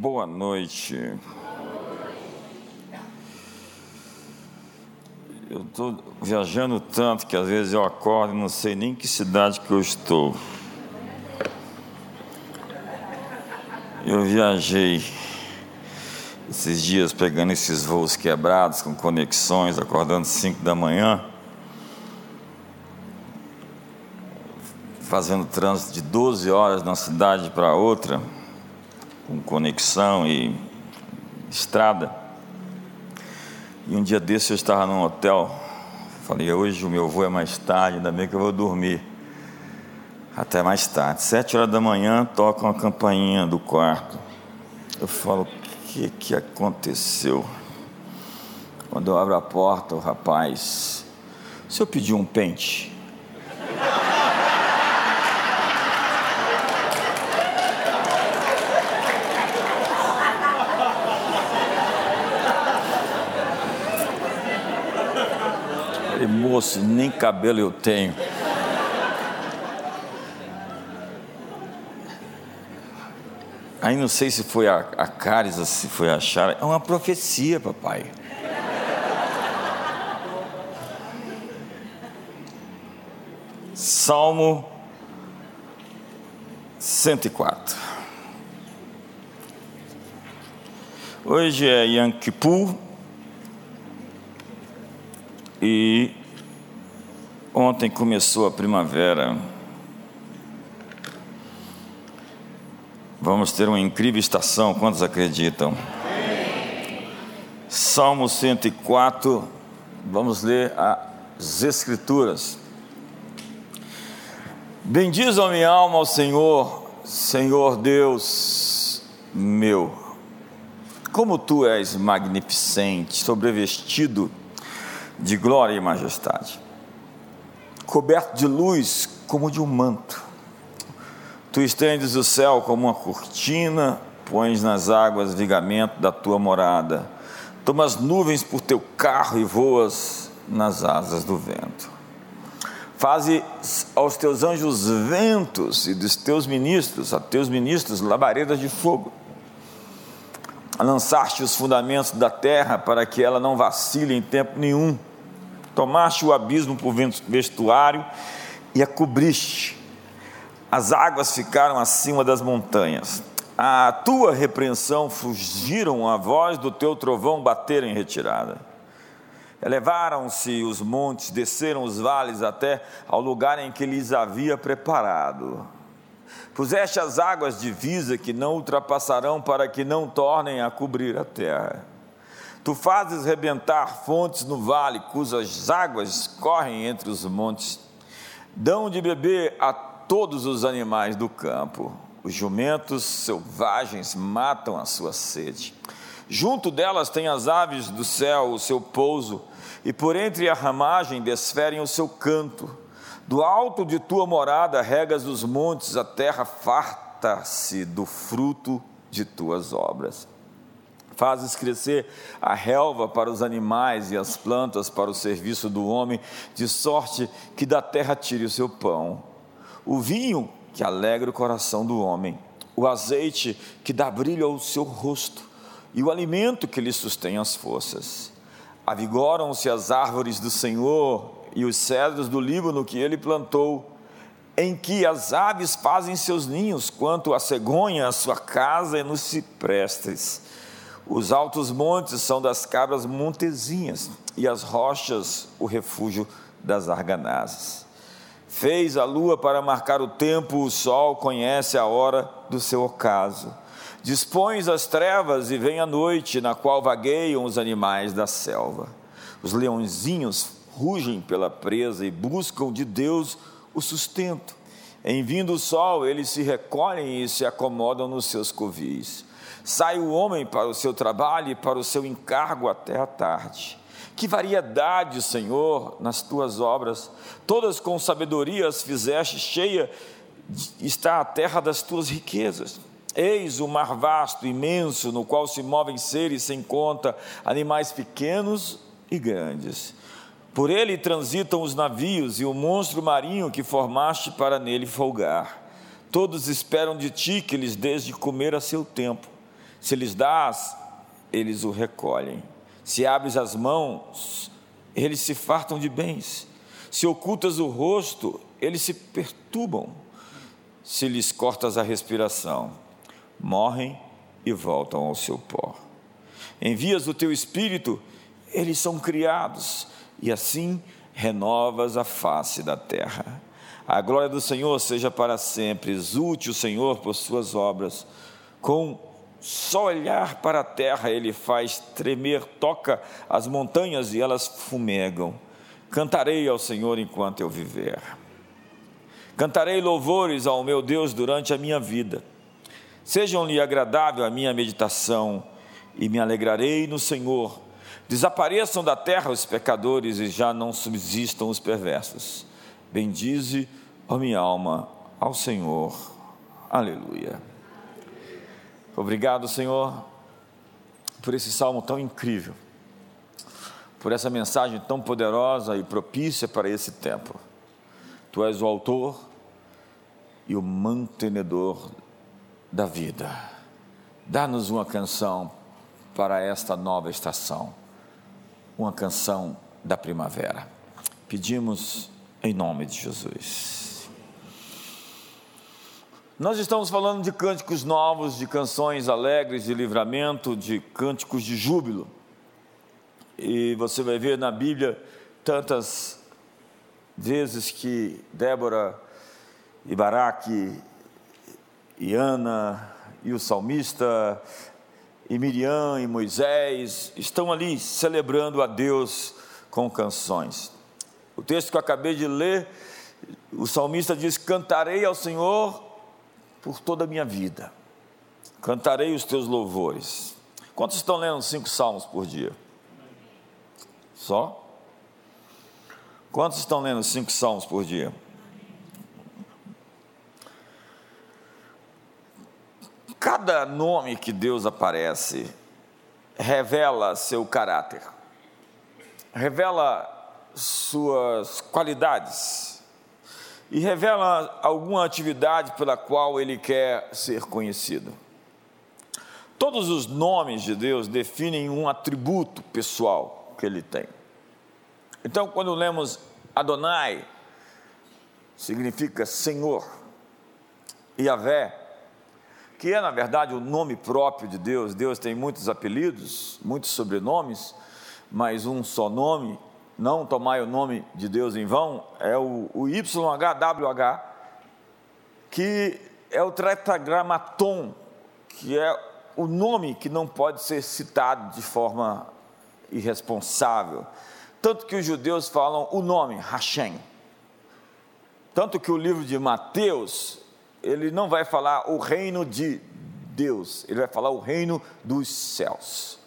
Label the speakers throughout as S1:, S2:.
S1: Boa noite. Eu estou viajando tanto que às vezes eu acordo e não sei nem que cidade que eu estou. Eu viajei esses dias pegando esses voos quebrados com conexões, acordando 5 da manhã, fazendo trânsito de 12 horas de uma cidade para outra, com conexão e estrada. E um dia desse eu estava num hotel, falei, hoje o meu voo é mais tarde, ainda bem que eu vou dormir. Até mais tarde. Sete horas da manhã, toca uma campainha do quarto. Eu falo, o que, que aconteceu? Quando eu abro a porta, o rapaz, se eu pedir um pente? Falei, moço, nem cabelo eu tenho. Aí não sei se foi a, a Caris ou se foi a Chara. É uma profecia, papai. Salmo 104. Hoje é Yom e ontem começou a primavera. Vamos ter uma incrível estação, quantos acreditam? Salmo 104, vamos ler as Escrituras. Bendiz a minha alma ao Senhor, Senhor Deus meu. Como tu és magnificente, sobrevestido de glória e majestade, coberto de luz como de um manto. Tu estendes o céu como uma cortina, pões nas águas vigamento da tua morada, tomas nuvens por teu carro e voas nas asas do vento. Faze aos teus anjos ventos e dos teus ministros, a teus ministros, labaredas de fogo lançaste os fundamentos da terra para que ela não vacile em tempo nenhum. Tomaste o abismo por vestuário e a cobriste. As águas ficaram acima das montanhas. A tua repreensão fugiram, a voz do teu trovão bateram em retirada. Elevaram-se os montes, desceram os vales até ao lugar em que lhes havia preparado. Puseste as águas de divisa que não ultrapassarão para que não tornem a cobrir a terra. Tu fazes rebentar fontes no vale, cujas águas correm entre os montes. Dão de beber a todos os animais do campo. Os jumentos selvagens matam a sua sede. Junto delas tem as aves do céu o seu pouso, e por entre a ramagem desferem o seu canto. Do alto de tua morada regas os montes, a terra farta-se do fruto de tuas obras. Fazes crescer a relva para os animais e as plantas para o serviço do homem, de sorte que da terra tire o seu pão. O vinho que alegra o coração do homem, o azeite que dá brilho ao seu rosto, e o alimento que lhe sustém as forças. Avigoram-se as árvores do Senhor e os cedros do Líbano que ele plantou, em que as aves fazem seus ninhos, quanto a cegonha a sua casa e nos ciprestes. Os altos montes são das cabras montezinhas, e as rochas o refúgio das arganazes. Fez a lua para marcar o tempo, o sol conhece a hora do seu ocaso. Dispões as trevas e vem a noite, na qual vagueiam os animais da selva. Os leõezinhos rugem pela presa e buscam de Deus o sustento. Em vindo o sol, eles se recolhem e se acomodam nos seus covis. Sai o homem para o seu trabalho e para o seu encargo até a tarde. Que variedade, Senhor, nas tuas obras, todas com sabedoria as fizeste, cheia está a terra das tuas riquezas. Eis o mar vasto, imenso, no qual se movem seres sem conta, animais pequenos e grandes. Por ele transitam os navios e o monstro marinho que formaste para nele folgar. Todos esperam de ti que lhes dês de comer a seu tempo Se lhes dás, eles o recolhem. Se abres as mãos, eles se fartam de bens. Se ocultas o rosto, eles se perturbam. Se lhes cortas a respiração, morrem e voltam ao seu pó. Envias o teu espírito, eles são criados, e assim renovas a face da terra. A glória do Senhor seja para sempre, exulte o Senhor por suas obras. Com só olhar para a terra ele faz tremer, toca as montanhas e elas fumegam. Cantarei ao Senhor enquanto eu viver. Cantarei louvores ao meu Deus durante a minha vida. Sejam-lhe agradável a minha meditação e me alegrarei no Senhor. Desapareçam da terra os pecadores e já não subsistam os perversos. Bendize, ó minha alma, ao Senhor. Aleluia. Obrigado, Senhor, por esse salmo tão incrível, por essa mensagem tão poderosa e propícia para esse tempo. Tu és o autor e o mantenedor da vida. Dá-nos uma canção para esta nova estação, uma canção da primavera. Pedimos em nome de Jesus. Nós estamos falando de cânticos novos, de canções alegres de livramento, de cânticos de júbilo. E você vai ver na Bíblia tantas vezes que Débora e Baraque e Ana e o salmista e Miriam e Moisés estão ali celebrando a Deus com canções. O texto que eu acabei de ler, o salmista diz: Cantarei ao Senhor por toda a minha vida. Cantarei os teus louvores. Quantos estão lendo cinco salmos por dia? Só? Quantos estão lendo cinco salmos por dia? Cada nome que Deus aparece revela seu caráter, revela suas qualidades, e revela alguma atividade pela qual ele quer ser conhecido. Todos os nomes de Deus definem um atributo pessoal que ele tem. Então, quando lemos Adonai, significa Senhor, e Yahvé, que é na verdade o nome próprio de Deus. Deus tem muitos apelidos, muitos sobrenomes, mas um só nome não tomai o nome de Deus em vão, é o, o YHWH, que é o tetragramaton, que é o nome que não pode ser citado de forma irresponsável. Tanto que os judeus falam o nome, Hashem. Tanto que o livro de Mateus, ele não vai falar o reino de Deus, ele vai falar o reino dos céus.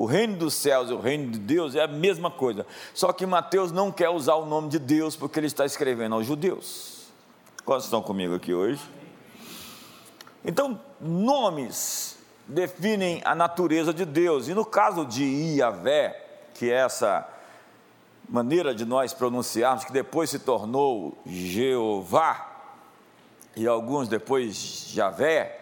S1: O reino dos céus e o reino de Deus é a mesma coisa. Só que Mateus não quer usar o nome de Deus porque ele está escrevendo aos judeus. Quantos estão comigo aqui hoje? Então, nomes definem a natureza de Deus. E no caso de Iavé, que é essa maneira de nós pronunciarmos, que depois se tornou Jeová, e alguns depois Javé,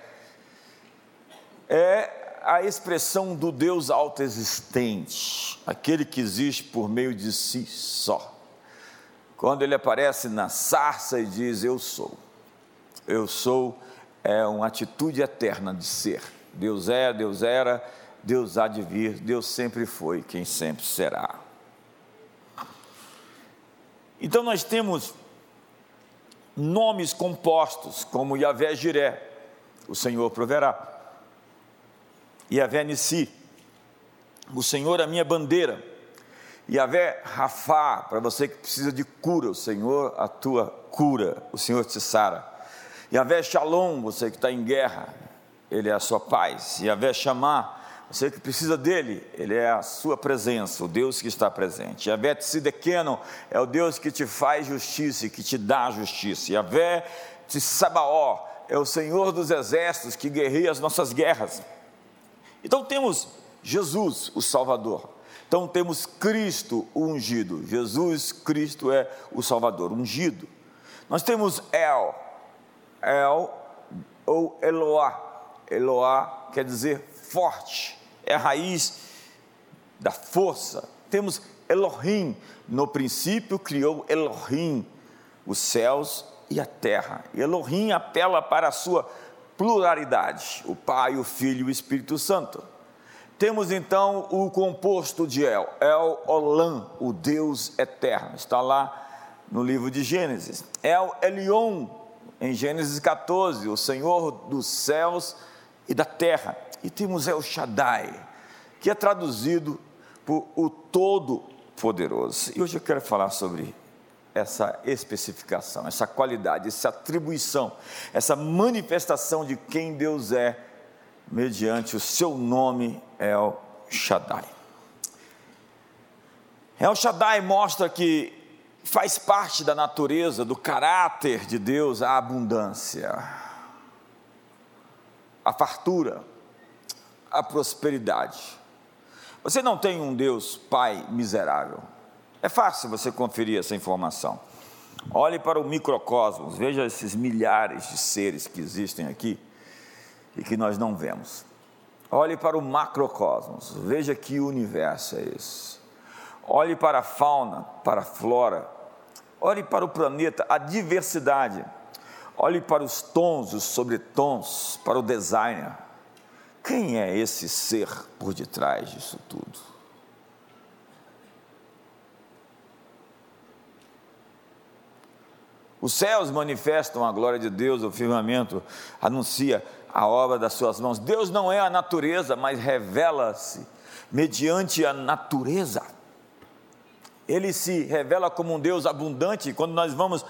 S1: é a expressão do Deus autoexistente, aquele que existe por meio de si só. Quando ele aparece na sarça e diz: Eu sou. Eu sou é uma atitude eterna de ser. Deus é, Deus era, Deus há de vir, Deus sempre foi, quem sempre será. Então nós temos nomes compostos, como Yahvé Jiré, o Senhor proverá. Yahvé Nissi, o Senhor é a minha bandeira. Yahvé Rafá, para você que precisa de cura, o Senhor a tua cura, o Senhor te sara. Yahvé Shalom, você que está em guerra, Ele é a sua paz. Yahvé Shamá, você que precisa dele, Ele é a sua presença, o Deus que está presente. Yahvé Tsidequeno é o Deus que te faz justiça e que te dá justiça. Yahvé Tsabaó é o Senhor dos exércitos que guerreia as nossas guerras. Então temos Jesus, o Salvador. Então temos Cristo, o ungido. Jesus Cristo é o Salvador, ungido. Nós temos El, El ou Eloá. Eloá quer dizer forte, é a raiz da força. Temos Elohim, no princípio criou Elohim os céus e a terra. Elohim apela para a sua pluralidade, o Pai, o Filho e o Espírito Santo. Temos então o composto de El, El Olam, o Deus eterno, está lá no livro de Gênesis. El Elion, em Gênesis 14, o Senhor dos céus e da terra. E temos El Shaddai, que é traduzido por o Todo-Poderoso. E hoje eu quero falar sobre essa especificação, essa qualidade, essa atribuição, essa manifestação de quem Deus é mediante o seu nome El Shaddai. El Shaddai mostra que faz parte da natureza, do caráter de Deus a abundância, a fartura, a prosperidade. Você não tem um Deus Pai miserável. É fácil você conferir essa informação. Olhe para o microcosmos, veja esses milhares de seres que existem aqui e que nós não vemos. Olhe para o macrocosmos, veja que universo é esse. Olhe para a fauna, para a flora, olhe para o planeta, a diversidade. Olhe para os tons, os sobretons, para o designer. Quem é esse ser por detrás disso tudo? Os céus manifestam a glória de Deus, o firmamento anuncia a obra das suas mãos. Deus não é a natureza, mas revela-se mediante a natureza. Ele se revela como um Deus abundante. Quando nós vamos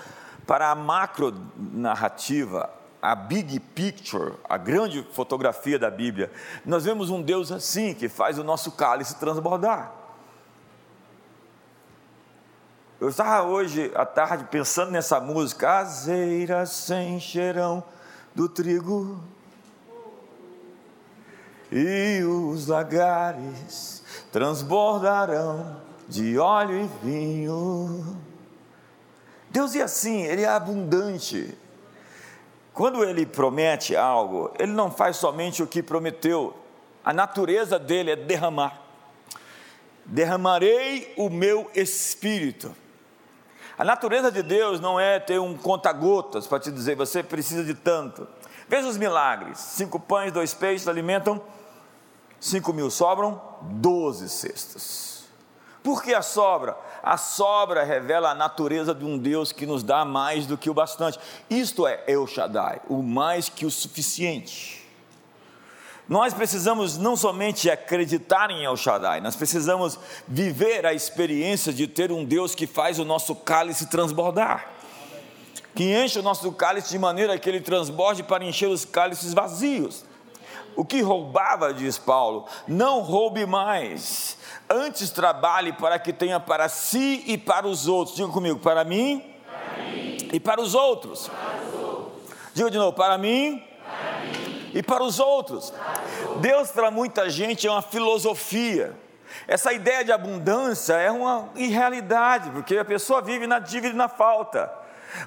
S1: para a macro narrativa, a big picture, a grande fotografia da Bíblia, nós vemos um Deus assim, que faz o nosso cálice transbordar. Eu estava hoje à tarde pensando nessa música, as eiras se encherão do trigo e os lagares transbordarão de óleo e vinho. Deus é assim, Ele é abundante. Quando Ele promete algo, Ele não faz somente o que prometeu, a natureza dele é derramar. Derramarei o meu espírito. A natureza de Deus não é ter um conta-gotas para te dizer, você precisa de tanto. Veja os milagres: cinco pães, dois peixes alimentam 5 mil sobram 12 cestas. Por que a sobra? A sobra revela a natureza de um Deus que nos dá mais do que o bastante. Isto é El Shaddai, o mais que o suficiente. Nós precisamos não somente acreditar em El Shaddai, nós precisamos viver a experiência de ter um Deus que faz o nosso cálice transbordar. Que enche o nosso cálice de maneira que ele transborde para encher os cálices vazios. O que roubava, diz Paulo, não roube mais. Antes trabalhe para que tenha para si e para os outros. Diga comigo, para mim, para mim. e para os outros. Para os outros. Diga de novo, para mim, para mim. E para os outros. Deus, para muita gente, é uma filosofia. Essa ideia de abundância é uma irrealidade, porque a pessoa vive na dívida e na falta.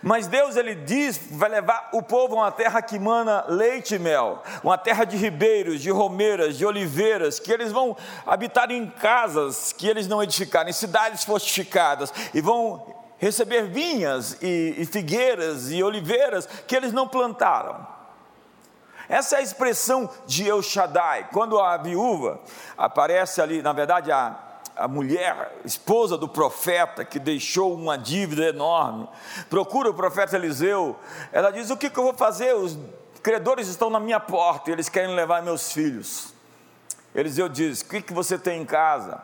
S1: Mas Deus ele diz, vai levar o povo a uma terra que mana leite e mel, uma terra de ribeiros, de romeiras, de oliveiras, que eles vão habitar em casas que eles não edificaram, em cidades fortificadas, e vão receber vinhas e, e figueiras e oliveiras que eles não plantaram. Essa é a expressão de El Shaddai. Quando a viúva aparece ali, na verdade, a, a mulher, esposa do profeta, que deixou uma dívida enorme, procura o profeta Eliseu. Ela diz: O que, que eu vou fazer? Os credores estão na minha porta e eles querem levar meus filhos. Eliseu diz: O que, que você tem em casa?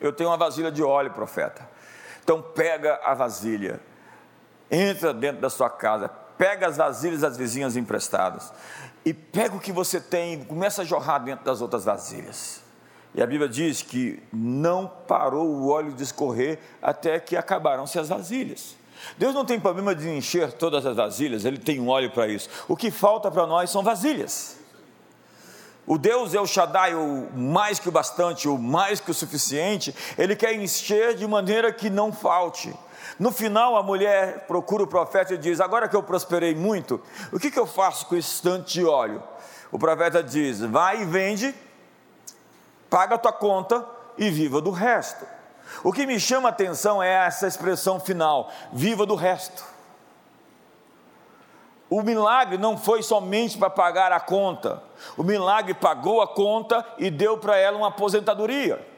S1: Eu tenho uma vasilha de óleo, profeta. Então pega a vasilha, entra dentro da sua casa, pega as vasilhas das vizinhas emprestadas e pega o que você tem começa a jorrar dentro das outras vasilhas. E a Bíblia diz que não parou o óleo de escorrer até que acabaram-se as vasilhas. Deus não tem problema de encher todas as vasilhas, Ele tem um óleo para isso. O que falta para nós são vasilhas. O Deus é o Shaddai, o mais que o bastante, o mais que o suficiente, Ele quer encher de maneira que não falte. No final, a mulher procura o profeta e diz: Agora que eu prosperei muito, o que, que eu faço com esse tanto de óleo? O profeta diz: vai e vende, paga a tua conta e viva do resto. O que me chama a atenção é essa expressão final: viva do resto. O milagre não foi somente para pagar a conta, o milagre pagou a conta e deu para ela uma aposentadoria.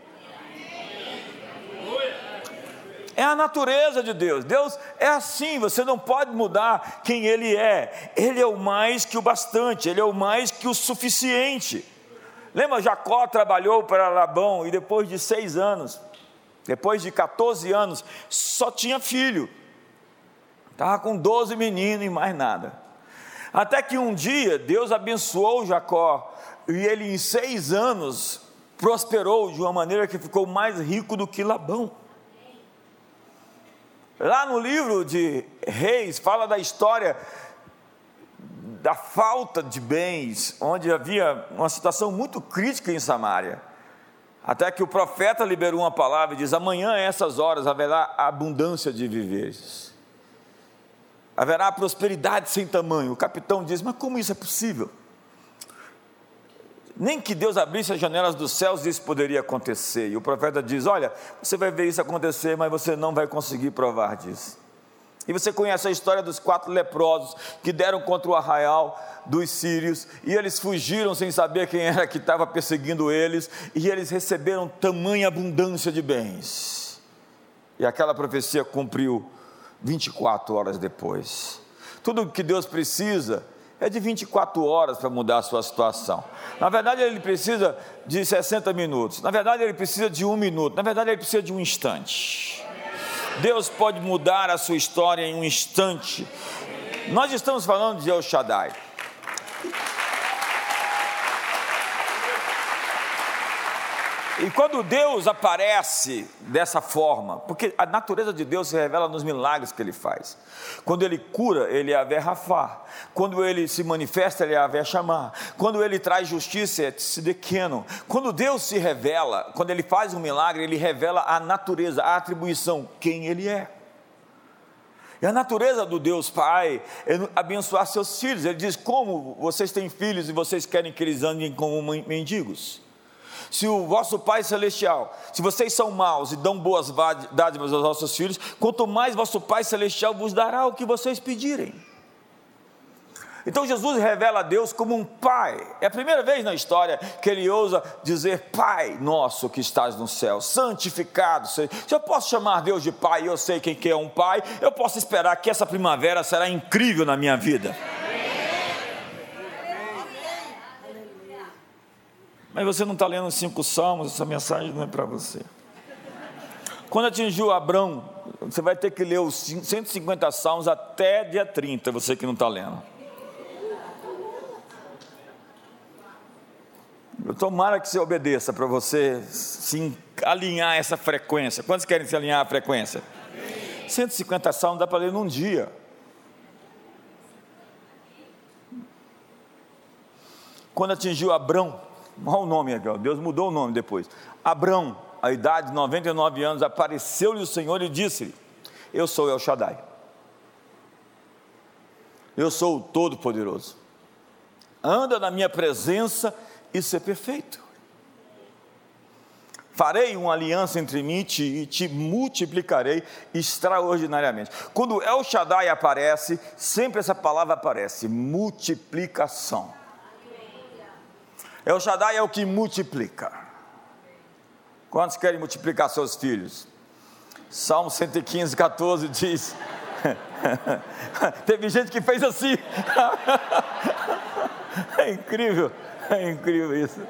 S1: É a natureza de Deus. Deus é assim, você não pode mudar quem Ele é. Ele é o mais que o bastante, Ele é o mais que o suficiente. Lembra, Jacó trabalhou para Labão e depois de seis anos, depois de 14 anos, só tinha filho. Estava com 12 meninos e mais nada. Até que um dia Deus abençoou Jacó e ele em seis anos prosperou de uma maneira que ficou mais rico do que Labão. Lá no livro de Reis, fala da história da falta de bens, onde havia uma situação muito crítica em Samaria. Até que o profeta liberou uma palavra e diz: Amanhã, a essas horas, haverá abundância de viveres, haverá prosperidade sem tamanho. O capitão diz: Mas como isso é possível? Nem que Deus abrisse as janelas dos céus, isso poderia acontecer. E o profeta diz: Olha, você vai ver isso acontecer, mas você não vai conseguir provar disso. E você conhece a história dos quatro leprosos que deram contra o arraial dos sírios, e eles fugiram sem saber quem era que estava perseguindo eles, e eles receberam tamanha abundância de bens. E aquela profecia cumpriu 24 horas depois. Tudo que Deus precisa é de 24 horas para mudar a sua situação. Na verdade, ele precisa de 60 minutos. Na verdade, ele precisa de um minuto. Na verdade, ele precisa de um instante. Deus pode mudar a sua história em um instante. Nós estamos falando de El Shaddai. E quando Deus aparece dessa forma, porque a natureza de Deus se revela nos milagres que Ele faz. Quando Ele cura, Ele é a Rafá. Quando Ele se manifesta, Ele é a chamar. Quando Ele traz justiça, é Tsidequeno. Quando Deus se revela, quando Ele faz um milagre, Ele revela a natureza, a atribuição, quem Ele é. E a natureza do Deus Pai é abençoar seus filhos. Ele diz: Como vocês têm filhos e vocês querem que eles andem como mendigos? Se o vosso Pai Celestial, se vocês são maus e dão boas dádivas aos vossos filhos, quanto mais vosso Pai Celestial vos dará o que vocês pedirem. Então Jesus revela a Deus como um pai. É a primeira vez na história que ele ousa dizer: Pai nosso que estás no céu, santificado seja. Se eu posso chamar Deus de pai eu sei quem que é um pai, eu posso esperar que essa primavera será incrível na minha vida. Mas você não está lendo os cinco salmos, essa mensagem não é para você. Quando atingiu Abrão, você vai ter que ler os 150 salmos até dia 30, você que não está lendo. Tomara que você obedeça para você se alinhar essa frequência. Quantos querem se alinhar à frequência? 150 salmos dá para ler num dia. Quando atingiu Abrão, Olha o nome aqui. Deus mudou o nome depois. Abrão, a idade de 99 anos, apareceu-lhe o Senhor e disse-lhe: Eu sou El Shaddai. Eu sou o Todo-Poderoso. Anda na minha presença e ser perfeito. Farei uma aliança entre mim e te, e te multiplicarei extraordinariamente. Quando El Shaddai aparece, sempre essa palavra aparece: multiplicação. El Shaddai é o que multiplica. Quantos querem multiplicar seus filhos? Salmo 115, 14 diz. Teve gente que fez assim. é incrível, é incrível isso.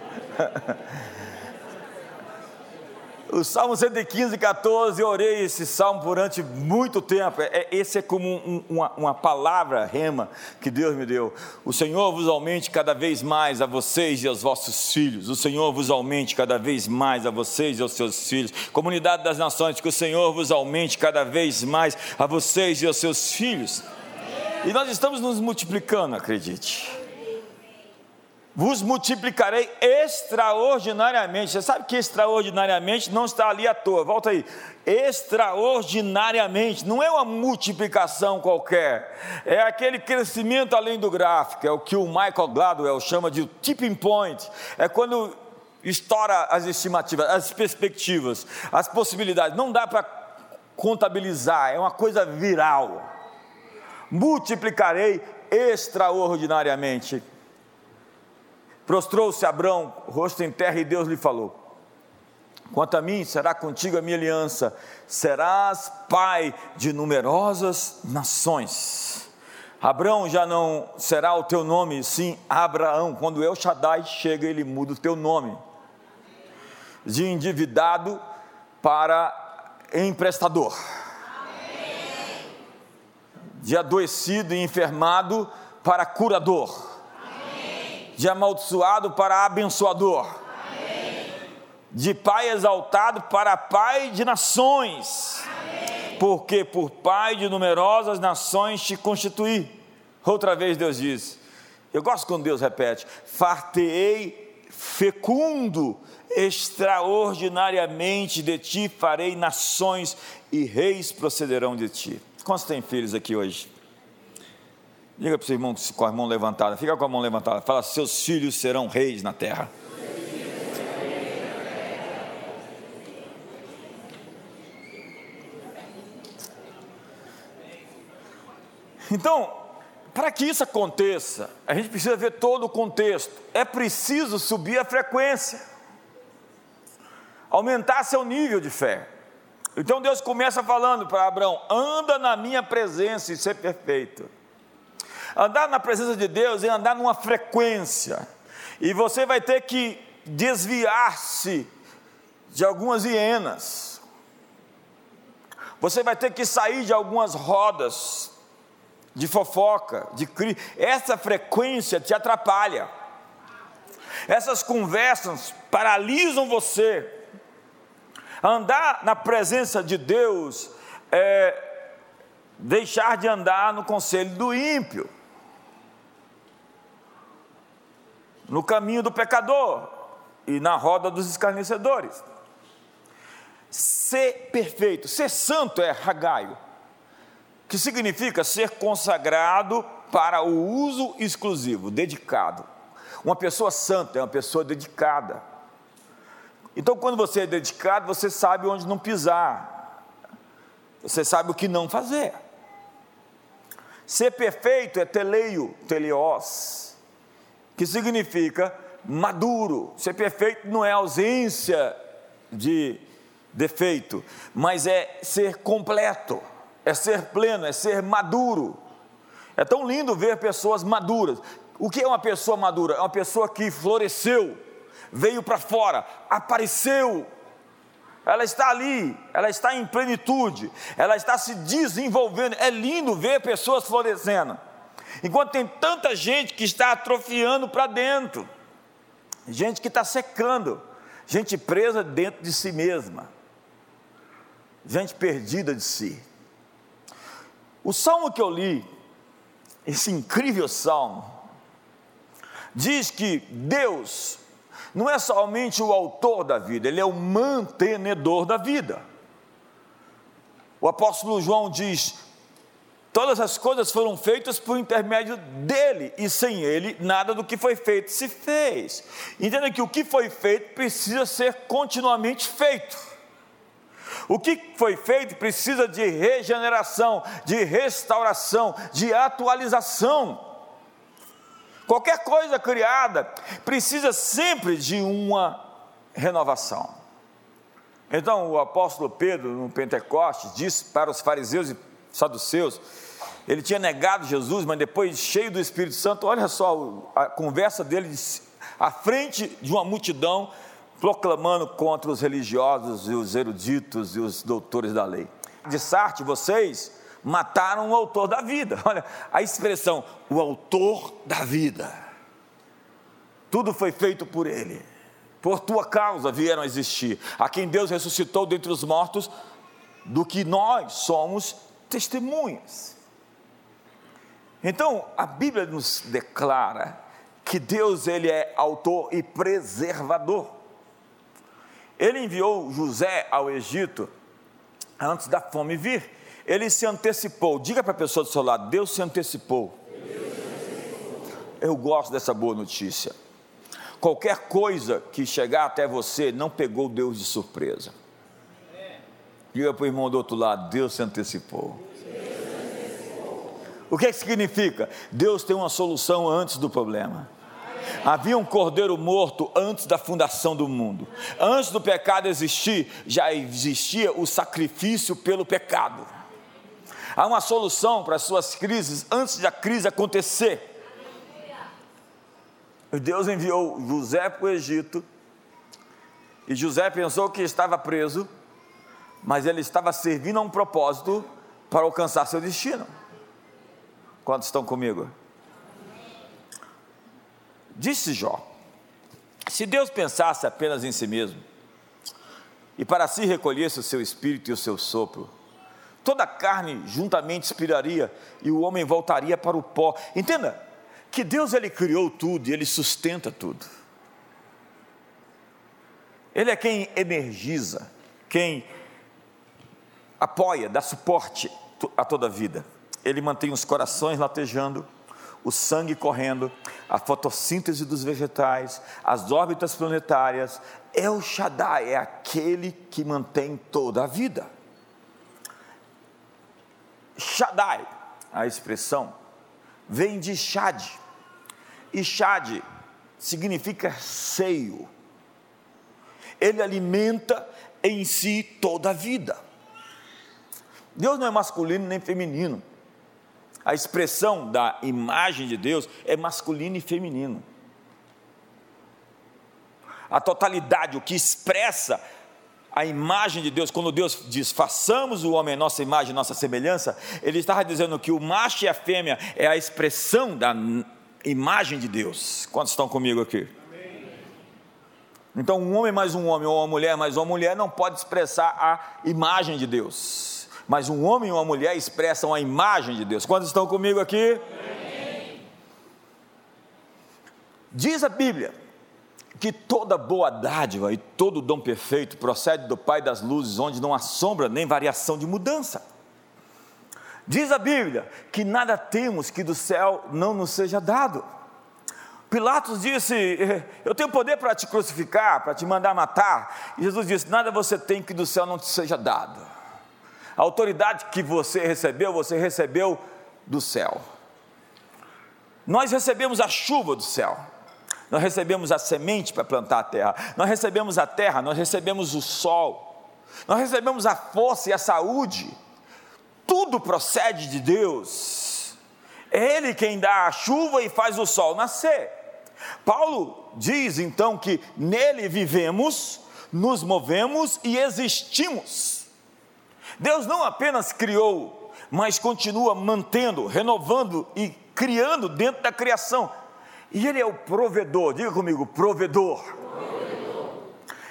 S1: O Salmo 115, 14, eu orei esse salmo durante muito tempo. É, é, esse é como um, uma, uma palavra rema que Deus me deu. O Senhor vos aumente cada vez mais a vocês e aos vossos filhos. O Senhor vos aumente cada vez mais a vocês e aos seus filhos. Comunidade das nações, que o Senhor vos aumente cada vez mais a vocês e aos seus filhos. E nós estamos nos multiplicando, acredite. Vos multiplicarei extraordinariamente. Você sabe que extraordinariamente não está ali à toa. Volta aí. Extraordinariamente, não é uma multiplicação qualquer, é aquele crescimento além do gráfico, é o que o Michael Gladwell chama de tipping point. É quando estoura as estimativas, as perspectivas, as possibilidades. Não dá para contabilizar, é uma coisa viral. Multiplicarei extraordinariamente Prostrou-se Abrão, rosto em terra, e Deus lhe falou: Quanto a mim, será contigo a minha aliança, serás pai de numerosas nações. Abrão já não será o teu nome, sim Abraão. Quando El Shaddai chega, ele muda o teu nome. De endividado para emprestador. De adoecido e enfermado para curador de amaldiçoado para abençoador, Amém. de pai exaltado para pai de nações, Amém. porque por pai de numerosas nações te constituí. Outra vez Deus diz, eu gosto quando Deus repete: fartei fecundo, extraordinariamente de ti farei nações e reis procederão de ti. Quantos têm filhos aqui hoje? Diga para o seu irmão com a mão levantada, fica com a mão levantada, fala: seus filhos serão reis na terra. Então, para que isso aconteça, a gente precisa ver todo o contexto. É preciso subir a frequência, aumentar seu nível de fé. Então Deus começa falando para Abraão: anda na minha presença e ser perfeito. Andar na presença de Deus é andar numa frequência, e você vai ter que desviar-se de algumas hienas, você vai ter que sair de algumas rodas de fofoca, de cri. Essa frequência te atrapalha. Essas conversas paralisam você. Andar na presença de Deus é deixar de andar no conselho do ímpio. No caminho do pecador e na roda dos escarnecedores. Ser perfeito, ser santo é ragaio, que significa ser consagrado para o uso exclusivo, dedicado. Uma pessoa santa é uma pessoa dedicada. Então, quando você é dedicado, você sabe onde não pisar, você sabe o que não fazer. Ser perfeito é teleio, teleos, que significa maduro. Ser perfeito não é ausência de defeito, mas é ser completo, é ser pleno, é ser maduro. É tão lindo ver pessoas maduras. O que é uma pessoa madura? É uma pessoa que floresceu, veio para fora, apareceu. Ela está ali, ela está em plenitude, ela está se desenvolvendo. É lindo ver pessoas florescendo. Enquanto tem tanta gente que está atrofiando para dentro, gente que está secando, gente presa dentro de si mesma, gente perdida de si. O salmo que eu li, esse incrível salmo, diz que Deus não é somente o autor da vida, ele é o mantenedor da vida. O apóstolo João diz: Todas as coisas foram feitas por intermédio dele, e sem ele, nada do que foi feito se fez. Entenda que o que foi feito precisa ser continuamente feito. O que foi feito precisa de regeneração, de restauração, de atualização. Qualquer coisa criada precisa sempre de uma renovação. Então, o apóstolo Pedro, no Pentecostes, disse para os fariseus e saduceus ele tinha negado Jesus, mas depois, cheio do Espírito Santo, olha só a conversa dele à frente de uma multidão, proclamando contra os religiosos e os eruditos e os doutores da lei. De Sarte, vocês mataram o autor da vida. Olha a expressão, o autor da vida. Tudo foi feito por ele. Por tua causa vieram a existir. A quem Deus ressuscitou dentre os mortos, do que nós somos testemunhas. Então, a Bíblia nos declara que Deus ele é autor e preservador. Ele enviou José ao Egito antes da fome vir. Ele se antecipou. Diga para a pessoa do seu lado: Deus se antecipou. Eu gosto dessa boa notícia. Qualquer coisa que chegar até você não pegou Deus de surpresa. Diga para o irmão do outro lado: Deus se antecipou. O que, que significa? Deus tem uma solução antes do problema. Havia um cordeiro morto antes da fundação do mundo. Antes do pecado existir, já existia o sacrifício pelo pecado. Há uma solução para as suas crises antes da crise acontecer. Deus enviou José para o Egito, e José pensou que estava preso, mas ele estava servindo a um propósito para alcançar seu destino. Quantos estão comigo? Disse Jó: se Deus pensasse apenas em si mesmo, e para si recolhesse o seu espírito e o seu sopro, toda a carne juntamente expiraria e o homem voltaria para o pó. Entenda que Deus ele criou tudo e ele sustenta tudo. Ele é quem energiza, quem apoia, dá suporte a toda a vida. Ele mantém os corações latejando, o sangue correndo, a fotossíntese dos vegetais, as órbitas planetárias. O Shaddai, é aquele que mantém toda a vida. Shaddai, a expressão, vem de Shad. E Shad significa seio. Ele alimenta em si toda a vida. Deus não é masculino nem feminino a expressão da imagem de Deus é masculino e feminino. A totalidade, o que expressa a imagem de Deus, quando Deus diz façamos o homem nossa imagem, nossa semelhança, Ele estava dizendo que o macho e a fêmea é a expressão da imagem de Deus. Quantos estão comigo aqui? Então, um homem mais um homem, ou uma mulher mais uma mulher, não pode expressar a imagem de Deus mas um homem e uma mulher expressam a imagem de Deus. Quantos estão comigo aqui? Diz a Bíblia que toda boa dádiva e todo dom perfeito procede do Pai das luzes, onde não há sombra nem variação de mudança. Diz a Bíblia que nada temos que do céu não nos seja dado. Pilatos disse: Eu tenho poder para te crucificar, para te mandar matar. E Jesus disse: Nada você tem que do céu não te seja dado. A autoridade que você recebeu, você recebeu do céu. Nós recebemos a chuva do céu. Nós recebemos a semente para plantar a terra. Nós recebemos a terra, nós recebemos o sol. Nós recebemos a força e a saúde. Tudo procede de Deus. É Ele quem dá a chuva e faz o sol nascer. Paulo diz então que nele vivemos, nos movemos e existimos. Deus não apenas criou, mas continua mantendo, renovando e criando dentro da criação. E Ele é o provedor, diga comigo, provedor.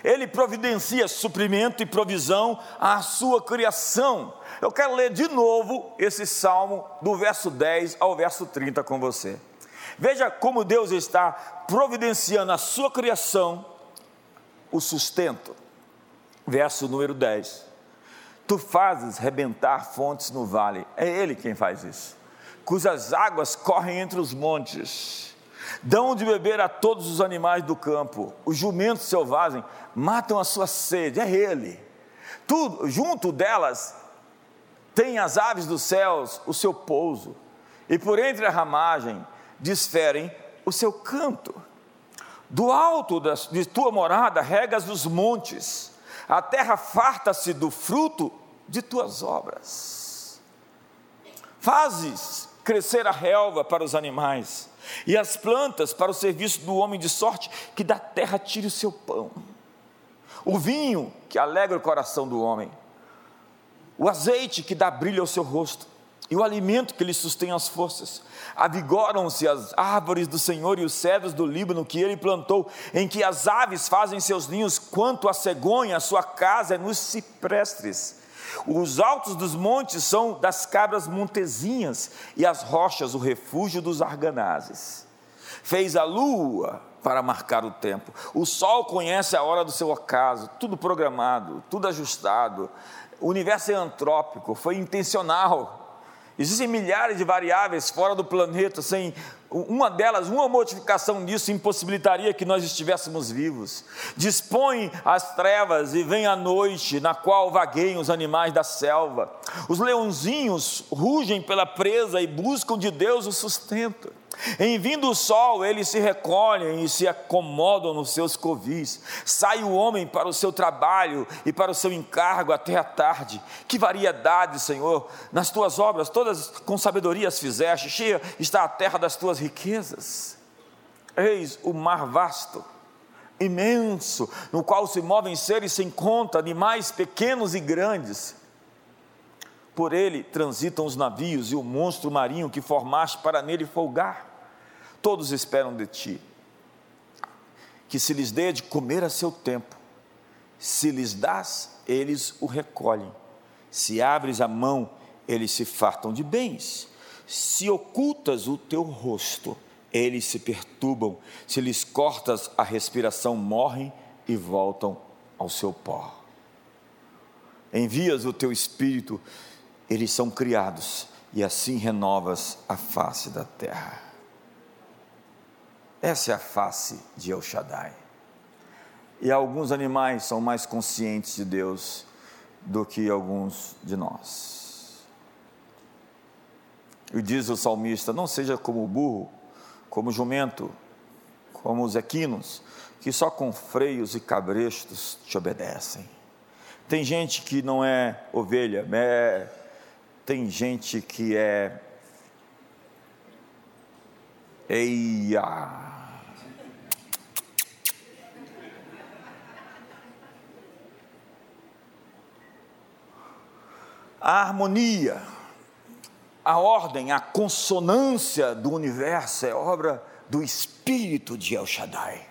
S1: Ele providencia suprimento e provisão à sua criação. Eu quero ler de novo esse salmo, do verso 10 ao verso 30 com você. Veja como Deus está providenciando a sua criação o sustento. Verso número 10. Tu fazes rebentar fontes no vale, é Ele quem faz isso, cujas águas correm entre os montes, dão de beber a todos os animais do campo, os jumentos selvagens matam a sua sede, é Ele. Tudo, junto delas tem as aves dos céus o seu pouso, e por entre a ramagem desferem o seu canto. Do alto de tua morada regas os montes, a terra farta-se do fruto de tuas obras. Fazes crescer a relva para os animais e as plantas para o serviço do homem de sorte que da terra tire o seu pão. O vinho que alegra o coração do homem, o azeite que dá brilho ao seu rosto e o alimento que lhe sustém as forças. Avigoram-se as árvores do Senhor e os cedros do Líbano que ele plantou, em que as aves fazem seus ninhos, quanto a cegonha, a sua casa é nos ciprestes. Os altos dos montes são das cabras montezinhas, e as rochas o refúgio dos arganazes. fez a lua para marcar o tempo. O sol conhece a hora do seu ocaso, tudo programado, tudo ajustado. O universo é antrópico, foi intencional. Existem milhares de variáveis fora do planeta, sem uma delas, uma modificação disso impossibilitaria que nós estivéssemos vivos. Dispõe as trevas e vem a noite, na qual vagueiam os animais da selva. Os leãozinhos rugem pela presa e buscam de Deus o sustento. Em vindo o sol, eles se recolhem e se acomodam nos seus covis. Sai o homem para o seu trabalho e para o seu encargo até a tarde. Que variedade, Senhor, nas tuas obras, todas com sabedoria as fizeste, cheia está a terra das tuas riquezas. Eis o mar vasto, imenso, no qual se movem seres sem conta, animais pequenos e grandes. Por ele transitam os navios e o monstro marinho que formaste para nele folgar. Todos esperam de ti que se lhes dê de comer a seu tempo. Se lhes dás, eles o recolhem. Se abres a mão, eles se fartam de bens. Se ocultas o teu rosto, eles se perturbam. Se lhes cortas a respiração, morrem e voltam ao seu pó. Envias o teu espírito eles são criados e assim renovas a face da terra. Essa é a face de El Shaddai. E alguns animais são mais conscientes de Deus do que alguns de nós. E diz o salmista: Não seja como o burro, como o jumento, como os equinos, que só com freios e cabrestos te obedecem. Tem gente que não é ovelha, é tem gente que é. Eia! A harmonia, a ordem, a consonância do universo é obra do Espírito de El Shaddai.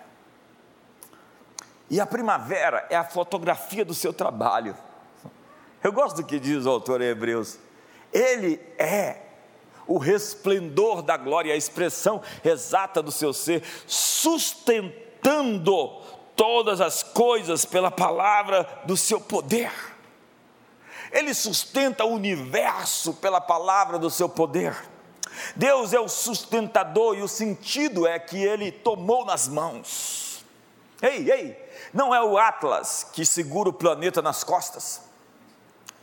S1: E a primavera é a fotografia do seu trabalho. Eu gosto do que diz o autor Hebreus. Ele é o resplendor da glória, a expressão exata do seu ser, sustentando todas as coisas pela palavra do seu poder. Ele sustenta o universo pela palavra do seu poder. Deus é o sustentador e o sentido é que ele tomou nas mãos. Ei, ei, não é o Atlas que segura o planeta nas costas.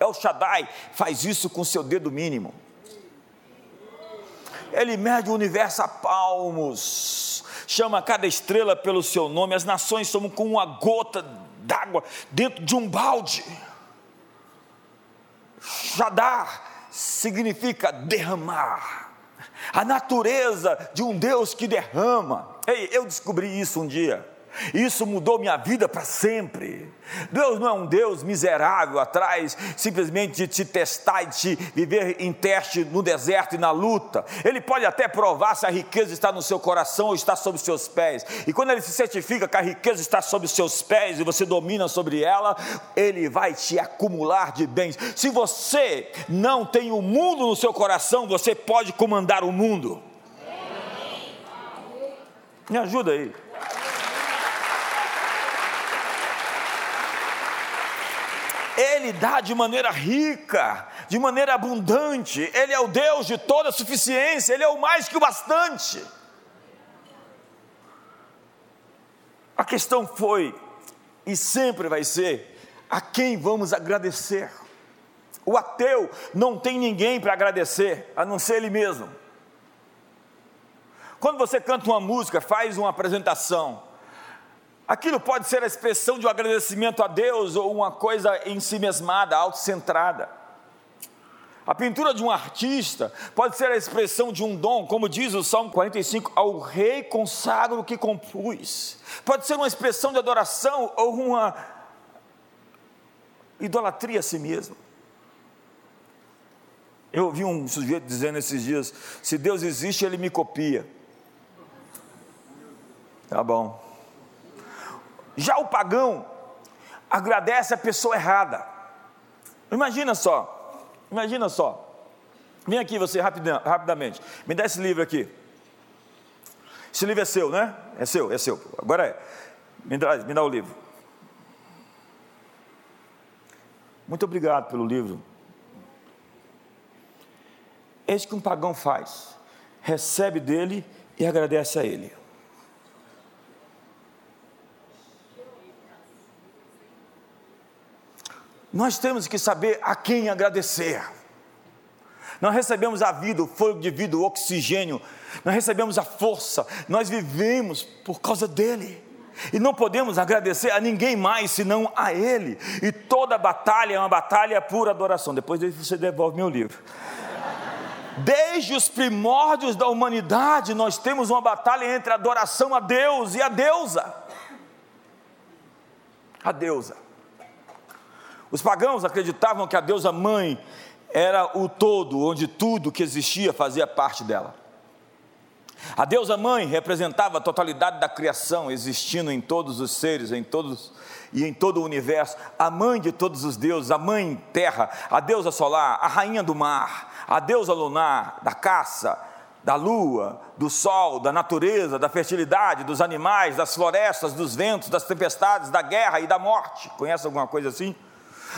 S1: El Shaddai faz isso com seu dedo mínimo. Ele mede o universo a palmos, chama cada estrela pelo seu nome, as nações são como uma gota d'água dentro de um balde. Shadar significa derramar, a natureza de um Deus que derrama. Ei, eu descobri isso um dia. Isso mudou minha vida para sempre. Deus não é um Deus miserável atrás, simplesmente de te testar e de te viver em teste no deserto e na luta. Ele pode até provar se a riqueza está no seu coração ou está sob os seus pés. E quando ele se certifica que a riqueza está sob os seus pés e você domina sobre ela, ele vai te acumular de bens. Se você não tem o mundo no seu coração, você pode comandar o mundo. Me ajuda aí. Ele dá de maneira rica, de maneira abundante. Ele é o Deus de toda suficiência, Ele é o mais que o bastante. A questão foi, e sempre vai ser, a quem vamos agradecer. O ateu não tem ninguém para agradecer, a não ser ele mesmo. Quando você canta uma música, faz uma apresentação, Aquilo pode ser a expressão de um agradecimento a Deus ou uma coisa em si mesmada, autocentrada. A pintura de um artista pode ser a expressão de um dom, como diz o Salmo 45, ao rei consagro que compus. Pode ser uma expressão de adoração ou uma idolatria a si mesmo. Eu ouvi um sujeito dizendo esses dias: se Deus existe, ele me copia. Tá bom. Já o pagão agradece a pessoa errada. Imagina só, imagina só. Vem aqui você rapidamente, me dá esse livro aqui. Esse livro é seu, né? É seu, é seu. Agora é. Me dá, me dá o livro. Muito obrigado pelo livro. Isso que um pagão faz. Recebe dele e agradece a ele. Nós temos que saber a quem agradecer. Nós recebemos a vida, o fogo de vida, o oxigênio, nós recebemos a força, nós vivemos por causa dele. E não podemos agradecer a ninguém mais senão a Ele. E toda batalha é uma batalha por adoração. Depois você devolve meu livro. Desde os primórdios da humanidade, nós temos uma batalha entre a adoração a Deus e a deusa. A deusa. Os pagãos acreditavam que a deusa mãe era o todo, onde tudo que existia fazia parte dela. A deusa mãe representava a totalidade da criação, existindo em todos os seres, em todos e em todo o universo, a mãe de todos os deuses, a mãe terra, a deusa solar, a rainha do mar, a deusa lunar, da caça, da lua, do sol, da natureza, da fertilidade, dos animais, das florestas, dos ventos, das tempestades, da guerra e da morte. Conhece alguma coisa assim?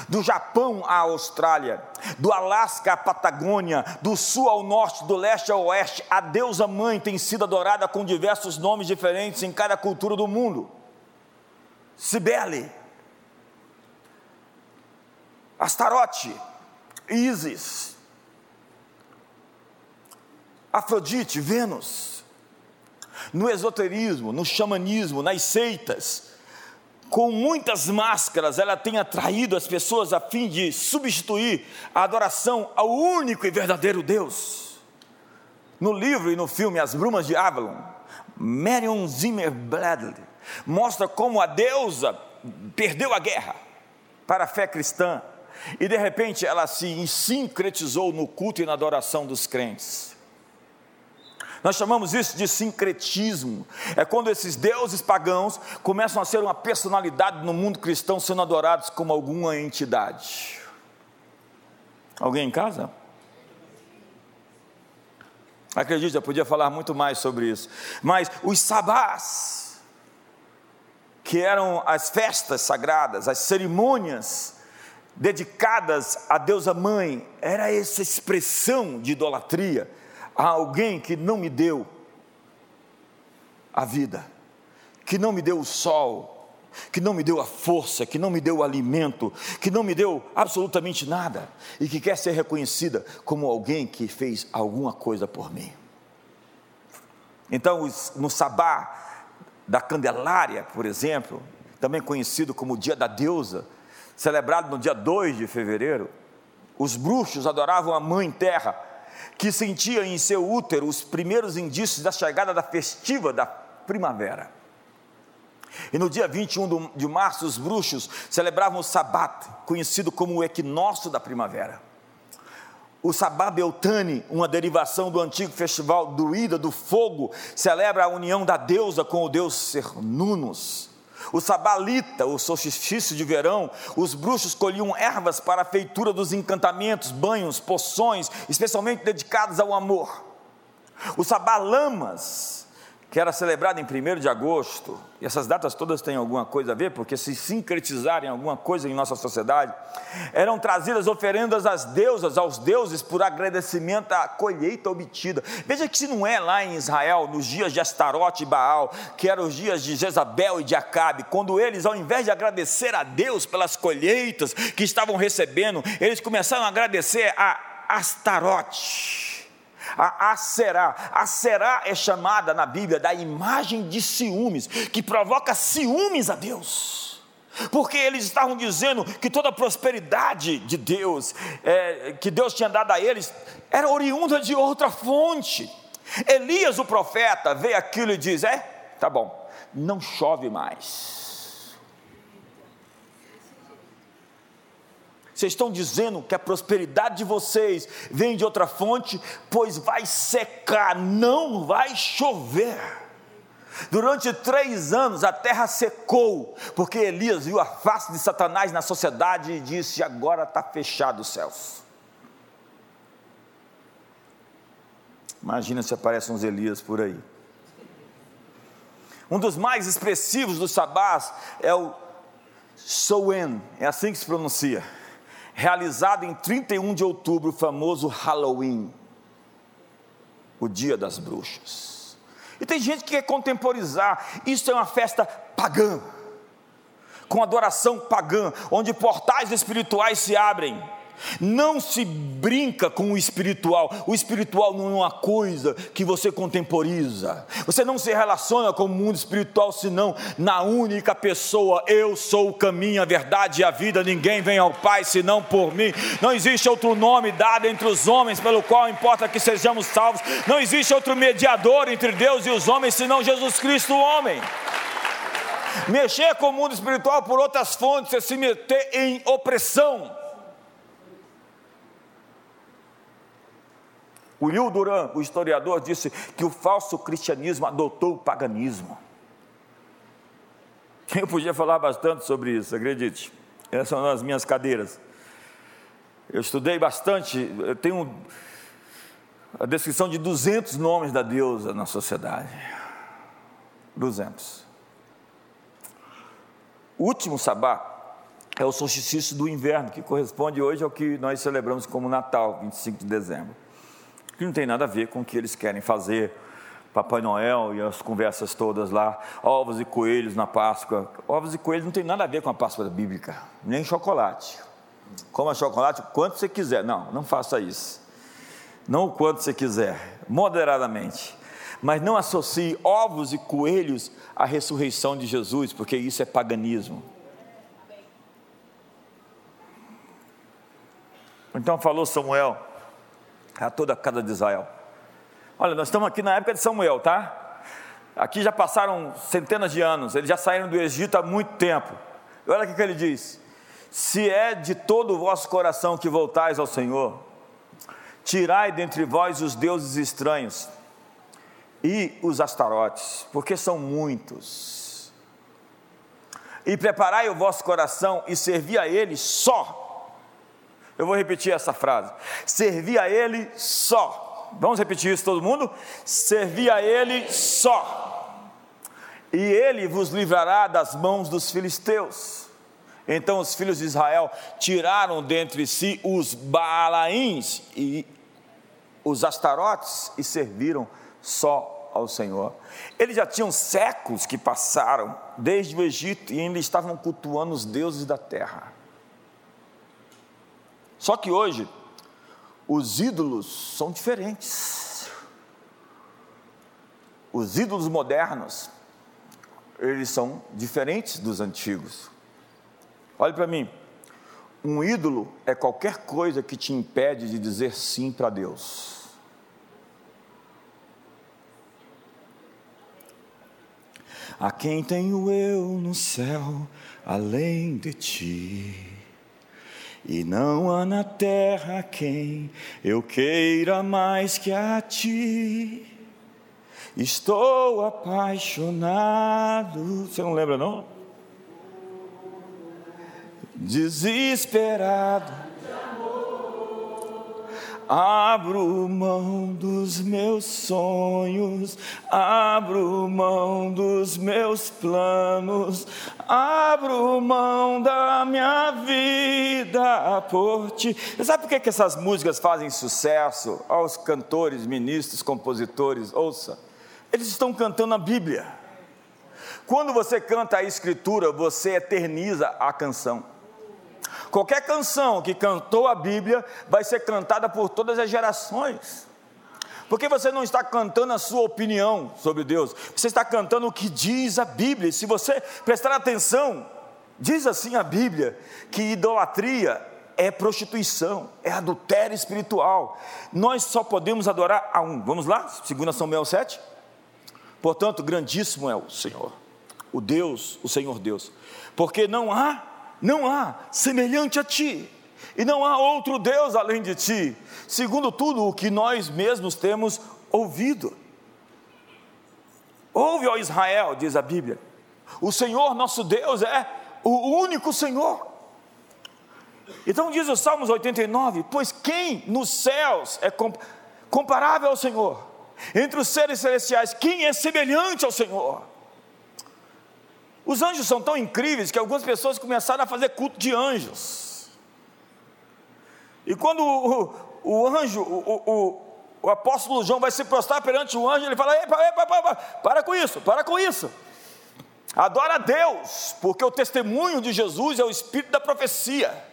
S1: Do Japão à Austrália, do Alasca à Patagônia, do sul ao norte, do leste ao oeste, a deusa mãe tem sido adorada com diversos nomes diferentes em cada cultura do mundo. Cibele, Astarote, Isis, Afrodite, Vênus. No esoterismo, no xamanismo, nas seitas, com muitas máscaras, ela tem atraído as pessoas a fim de substituir a adoração ao único e verdadeiro Deus. No livro e no filme As Brumas de Avalon, Marion Zimmer Bradley mostra como a deusa perdeu a guerra para a fé cristã e de repente ela se sincretizou no culto e na adoração dos crentes. Nós chamamos isso de sincretismo. É quando esses deuses pagãos começam a ser uma personalidade no mundo cristão, sendo adorados como alguma entidade. Alguém em casa? Acredite, eu podia falar muito mais sobre isso. Mas os sabás, que eram as festas sagradas, as cerimônias dedicadas à deusa mãe, era essa expressão de idolatria a alguém que não me deu a vida, que não me deu o sol, que não me deu a força, que não me deu o alimento, que não me deu absolutamente nada e que quer ser reconhecida como alguém que fez alguma coisa por mim. Então, no sabá da Candelária, por exemplo, também conhecido como Dia da Deusa, celebrado no dia 2 de fevereiro, os bruxos adoravam a Mãe Terra que sentia em seu útero os primeiros indícios da chegada da festiva da primavera. E no dia 21 de março, os bruxos celebravam o Sabat, conhecido como o equinócio da primavera. O Sabá Beltane, uma derivação do antigo festival druida do fogo, celebra a união da deusa com o deus Cernunnos. O sabalita, o solstício de verão, os bruxos colhiam ervas para a feitura dos encantamentos, banhos, poções, especialmente dedicados ao amor. O sabalamas, que era celebrado em 1 de agosto, e essas datas todas têm alguma coisa a ver, porque se sincretizarem alguma coisa em nossa sociedade, eram trazidas oferendas às deusas, aos deuses, por agradecimento à colheita obtida. Veja que se não é lá em Israel, nos dias de Astarote e Baal, que eram os dias de Jezabel e de Acabe, quando eles, ao invés de agradecer a Deus pelas colheitas que estavam recebendo, eles começaram a agradecer a Astarote a Aserá. Aserá é chamada na Bíblia da imagem de ciúmes, que provoca ciúmes a Deus. Porque eles estavam dizendo que toda a prosperidade de Deus, é, que Deus tinha dado a eles, era oriunda de outra fonte. Elias, o profeta, vê aquilo e diz: É, tá bom, não chove mais Vocês estão dizendo que a prosperidade de vocês vem de outra fonte, pois vai secar, não vai chover. Durante três anos a terra secou, porque Elias viu a face de Satanás na sociedade e disse: Agora está fechado os céus. Imagina se aparecem uns Elias por aí. Um dos mais expressivos dos sabás é o Soen, é assim que se pronuncia, realizado em 31 de outubro, o famoso Halloween, o dia das bruxas. E tem gente que quer contemporizar, isso é uma festa pagã, com adoração pagã, onde portais espirituais se abrem não se brinca com o espiritual. O espiritual não é uma coisa que você contemporiza. Você não se relaciona com o mundo espiritual senão na única pessoa. Eu sou o caminho, a verdade e a vida. Ninguém vem ao Pai senão por mim. Não existe outro nome dado entre os homens pelo qual importa que sejamos salvos. Não existe outro mediador entre Deus e os homens senão Jesus Cristo, o homem. Mexer com o mundo espiritual por outras fontes é se meter em opressão. O Will Duran, o historiador, disse que o falso cristianismo adotou o paganismo. Eu podia falar bastante sobre isso, acredite. Essas são as minhas cadeiras. Eu estudei bastante, eu tenho a descrição de 200 nomes da deusa na sociedade. 200. O último sabá é o solstício do inverno, que corresponde hoje ao que nós celebramos como Natal, 25 de dezembro que não tem nada a ver com o que eles querem fazer. Papai Noel e as conversas todas lá, ovos e coelhos na Páscoa. Ovos e coelhos não tem nada a ver com a Páscoa bíblica, nem chocolate. Coma chocolate quanto você quiser. Não, não faça isso. Não o quanto você quiser, moderadamente. Mas não associe ovos e coelhos à ressurreição de Jesus, porque isso é paganismo. Então falou Samuel, a toda a casa de Israel. Olha, nós estamos aqui na época de Samuel, tá? Aqui já passaram centenas de anos, eles já saíram do Egito há muito tempo. E olha o que ele diz: Se é de todo o vosso coração que voltais ao Senhor, tirai dentre vós os deuses estranhos e os astarotes, porque são muitos. E preparai o vosso coração e servi a ele só eu vou repetir essa frase. Servir a Ele só. Vamos repetir isso todo mundo? Servir a Ele só. E Ele vos livrará das mãos dos filisteus. Então os filhos de Israel tiraram dentre si os Baalaíns e os Astarotes e serviram só ao Senhor. Eles já tinham séculos que passaram desde o Egito e ainda estavam cultuando os deuses da terra. Só que hoje, os ídolos são diferentes. Os ídolos modernos, eles são diferentes dos antigos. Olhe para mim, um ídolo é qualquer coisa que te impede de dizer sim para Deus. A quem tenho eu no céu além de ti? E não há na terra quem eu queira mais que a ti. Estou apaixonado. Você não lembra, não? Desesperado Abro mão dos meus sonhos, abro mão dos meus planos, abro mão da minha vida por ti. Você sabe por que, que essas músicas fazem sucesso aos cantores, ministros, compositores? Ouça, eles estão cantando a Bíblia. Quando você canta a Escritura, você eterniza a canção. Qualquer canção que cantou a Bíblia vai ser cantada por todas as gerações. Porque você não está cantando a sua opinião sobre Deus, você está cantando o que diz a Bíblia. E se você prestar atenção, diz assim a Bíblia que idolatria é prostituição, é adultério espiritual. Nós só podemos adorar a um. Vamos lá? 2 Samuel 7. Portanto, grandíssimo é o Senhor, o Deus, o Senhor Deus, porque não há não há semelhante a ti, e não há outro Deus além de ti, segundo tudo o que nós mesmos temos ouvido. Ouve, ó Israel, diz a Bíblia, o Senhor nosso Deus é o único Senhor. Então diz o Salmos 89: Pois quem nos céus é comparável ao Senhor? Entre os seres celestiais, quem é semelhante ao Senhor? Os anjos são tão incríveis que algumas pessoas começaram a fazer culto de anjos. E quando o, o, anjo, o, o, o, apóstolo João vai se prostrar perante o anjo, ele fala: epa, epa, epa, para com isso, para com isso. Adora a Deus, porque o testemunho de Jesus é o espírito da profecia.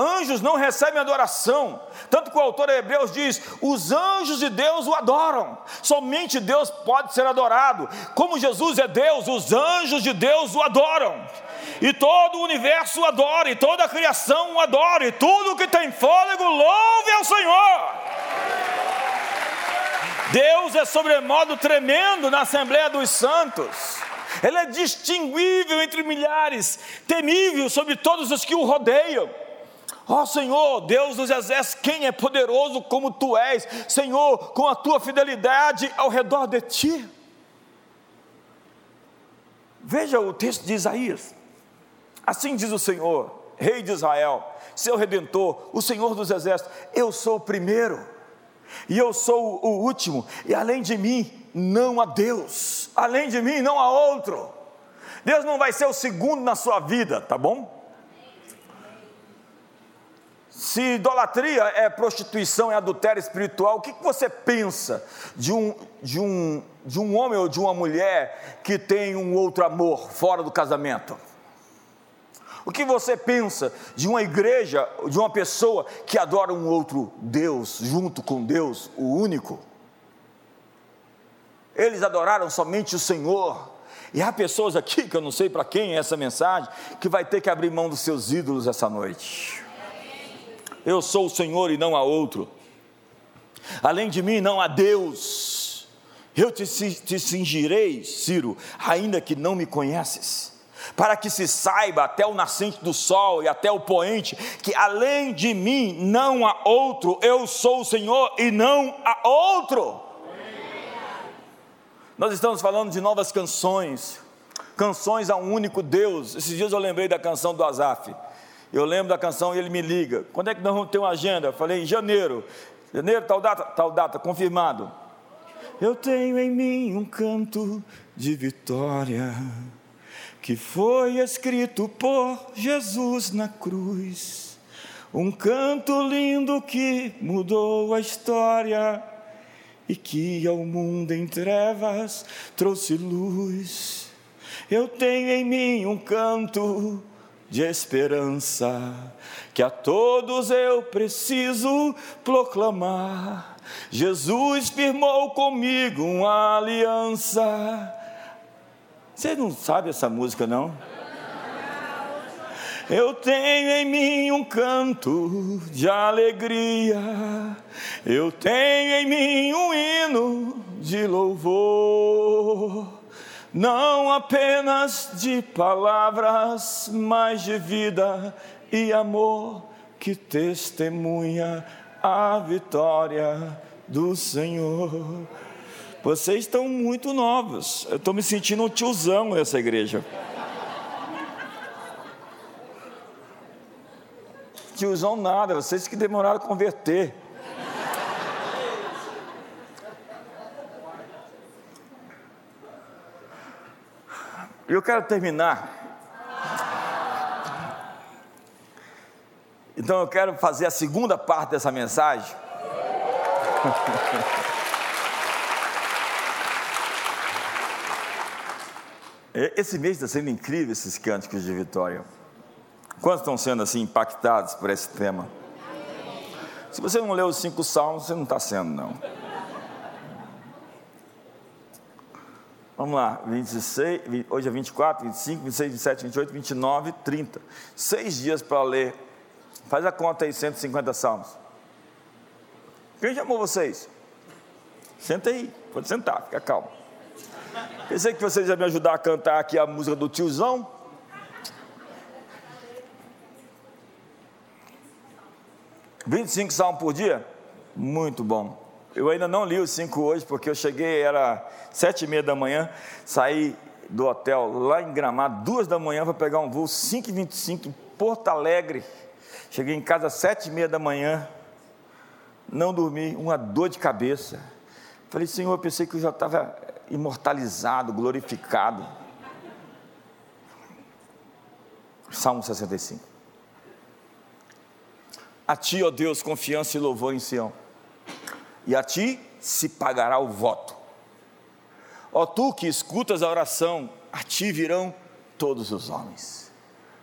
S1: Anjos não recebem adoração, tanto que o autor de Hebreus diz: os anjos de Deus o adoram, somente Deus pode ser adorado. Como Jesus é Deus, os anjos de Deus o adoram, e todo o universo o adora, e toda a criação o adora, e tudo que tem fôlego louve ao Senhor. Deus é sobremodo tremendo na Assembleia dos Santos. Ele é distinguível entre milhares, temível sobre todos os que o rodeiam. Ó oh, Senhor, Deus dos exércitos, quem é poderoso como tu és, Senhor, com a tua fidelidade ao redor de ti. Veja o texto de Isaías. Assim diz o Senhor, Rei de Israel, seu redentor, o Senhor dos exércitos: Eu sou o primeiro, e eu sou o último, e além de mim não há Deus, além de mim não há outro. Deus não vai ser o segundo na sua vida, tá bom? Se idolatria é prostituição, é adultério espiritual, o que você pensa de um, de, um, de um homem ou de uma mulher que tem um outro amor fora do casamento? O que você pensa de uma igreja, de uma pessoa que adora um outro Deus junto com Deus, o único? Eles adoraram somente o Senhor. E há pessoas aqui, que eu não sei para quem é essa mensagem, que vai ter que abrir mão dos seus ídolos essa noite. Eu sou o Senhor e não há outro. Além de mim não há Deus. Eu te, te cingirei, Ciro, ainda que não me conheces, para que se saiba até o nascente do sol e até o poente, que além de mim não há outro, eu sou o Senhor e não há outro. Nós estamos falando de novas canções, canções a um único Deus. Esses dias eu lembrei da canção do Azaf. Eu lembro da canção e ele me liga. Quando é que nós vamos ter uma agenda? Eu falei, em janeiro. Janeiro, tal data? Tal data, confirmado. Eu tenho em mim um canto de vitória que foi escrito por Jesus na cruz. Um canto lindo que mudou a história e que ao mundo em trevas trouxe luz. Eu tenho em mim um canto de esperança que a todos eu preciso proclamar. Jesus firmou comigo uma aliança. Você não sabe essa música, não? Eu tenho em mim um canto de alegria, eu tenho em mim um hino de louvor não apenas de palavras, mas de vida e amor que testemunha a vitória do Senhor. Vocês estão muito novos, eu estou me sentindo um tiozão nessa igreja. Tiozão nada, vocês que demoraram a converter. E eu quero terminar. Então eu quero fazer a segunda parte dessa mensagem. Esse mês está sendo incrível esses cânticos de vitória. Quantos estão sendo assim impactados por esse tema? Se você não leu os cinco salmos, você não está sendo, não. Vamos lá, 26, hoje é 24, 25, 26, 27, 28, 29, 30. Seis dias para ler. Faz a conta aí, 150 salmos. Quem chamou vocês? Senta aí, pode sentar, fica calmo. Pensei que vocês iam me ajudar a cantar aqui a música do tiozão. Vinte e cinco salmos por dia? Muito bom. Eu ainda não li os cinco hoje, porque eu cheguei, era sete e meia da manhã, saí do hotel lá em Gramado, duas da manhã, para pegar um voo 5h25 em Porto Alegre. Cheguei em casa sete e meia da manhã, não dormi, uma dor de cabeça. Falei, Senhor, eu pensei que eu já estava imortalizado, glorificado. Salmo 65. A ti, ó Deus, confiança e louvor em Sião, e a ti se pagará o voto. Ó tu que escutas a oração, a ti virão todos os homens.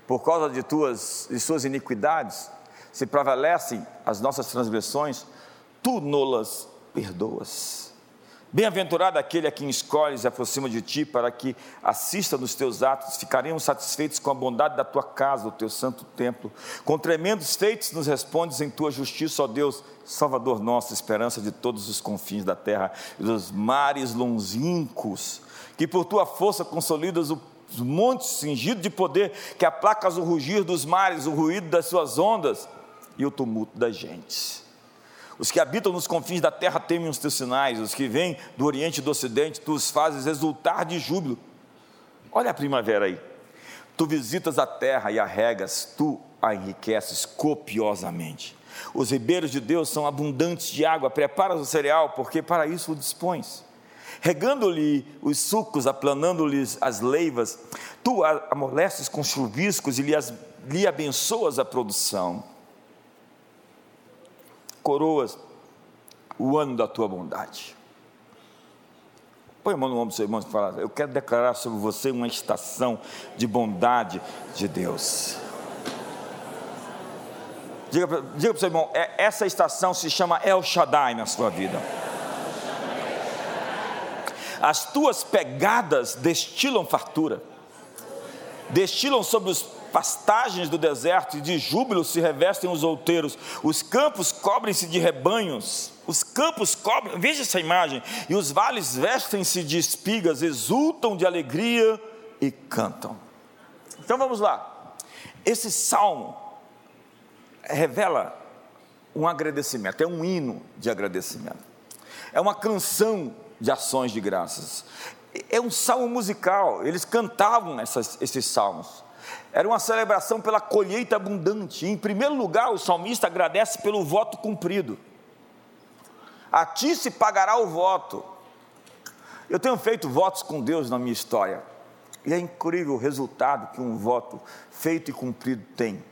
S1: Por causa de tuas e suas iniquidades, se prevalecem as nossas transgressões, tu nolas perdoas. Bem-aventurado aquele a quem escolhes e aproxima de ti, para que assista nos teus atos, ficaremos satisfeitos com a bondade da tua casa, o teu santo templo. Com tremendos feitos nos respondes em tua justiça, ó Deus, Salvador nosso, esperança de todos os confins da terra e dos mares longínquos, que por tua força consolidas os montes cingidos de poder, que aplacas o rugir dos mares, o ruído das suas ondas e o tumulto das gentes. Os que habitam nos confins da terra temem os teus sinais, os que vêm do oriente e do ocidente, tu os fazes exultar de júbilo. Olha a primavera aí. Tu visitas a terra e a regas, tu a enriqueces copiosamente. Os ribeiros de Deus são abundantes de água, preparas o cereal, porque para isso o dispões. Regando-lhe os sucos, aplanando-lhes as leivas, tu amoleces com chuviscos e lhe, as, lhe abençoas a produção coroas o ano da tua bondade. Põe a mão no ombro do seu irmão e fala: Eu quero declarar sobre você uma estação de bondade de Deus. Diga para o seu irmão: é, essa estação se chama El Shaddai na sua vida. As tuas pegadas destilam fartura, destilam sobre os pastagens do deserto e de júbilo se revestem os outeiros, os campos cobrem-se de rebanhos, os campos cobrem, veja essa imagem, e os vales vestem-se de espigas, exultam de alegria e cantam. Então vamos lá, esse salmo revela um agradecimento, é um hino de agradecimento, é uma canção de ações de graças, é um salmo musical, eles cantavam essas, esses salmos. Era uma celebração pela colheita abundante. Em primeiro lugar, o salmista agradece pelo voto cumprido. A ti se pagará o voto. Eu tenho feito votos com Deus na minha história. E é incrível o resultado que um voto feito e cumprido tem.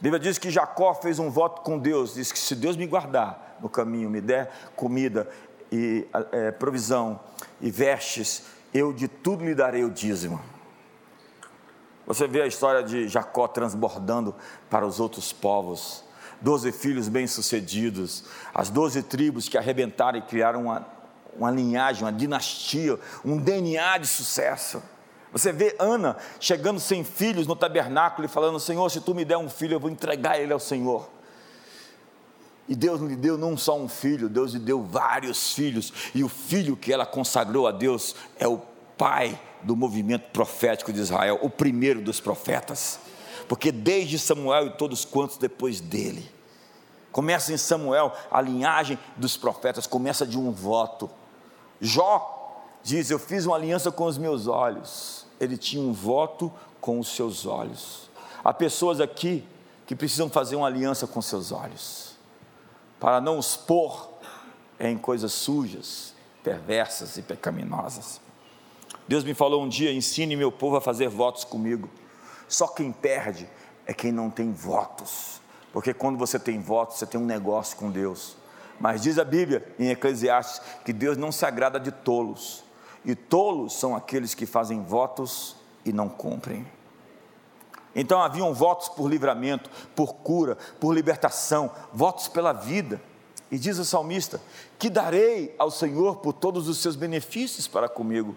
S1: Bíblia diz que Jacó fez um voto com Deus, diz que se Deus me guardar no caminho, me der comida e é, provisão e vestes, eu de tudo lhe darei o dízimo. Você vê a história de Jacó transbordando para os outros povos. Doze filhos bem-sucedidos, as doze tribos que arrebentaram e criaram uma, uma linhagem, uma dinastia, um DNA de sucesso. Você vê Ana chegando sem filhos no tabernáculo e falando: Senhor, se tu me der um filho, eu vou entregar ele ao Senhor. E Deus não lhe deu não só um filho, Deus lhe deu vários filhos, e o filho que ela consagrou a Deus é o pai do movimento profético de Israel, o primeiro dos profetas, porque desde Samuel e todos quantos depois dele, começa em Samuel, a linhagem dos profetas começa de um voto. Jó diz: Eu fiz uma aliança com os meus olhos, ele tinha um voto com os seus olhos. Há pessoas aqui que precisam fazer uma aliança com seus olhos, para não os pôr em coisas sujas, perversas e pecaminosas. Deus me falou um dia: ensine meu povo a fazer votos comigo. Só quem perde é quem não tem votos, porque quando você tem votos, você tem um negócio com Deus. Mas diz a Bíblia em Eclesiastes que Deus não se agrada de tolos, e tolos são aqueles que fazem votos e não cumprem. Então haviam votos por livramento, por cura, por libertação, votos pela vida. E diz o salmista: Que darei ao Senhor por todos os seus benefícios para comigo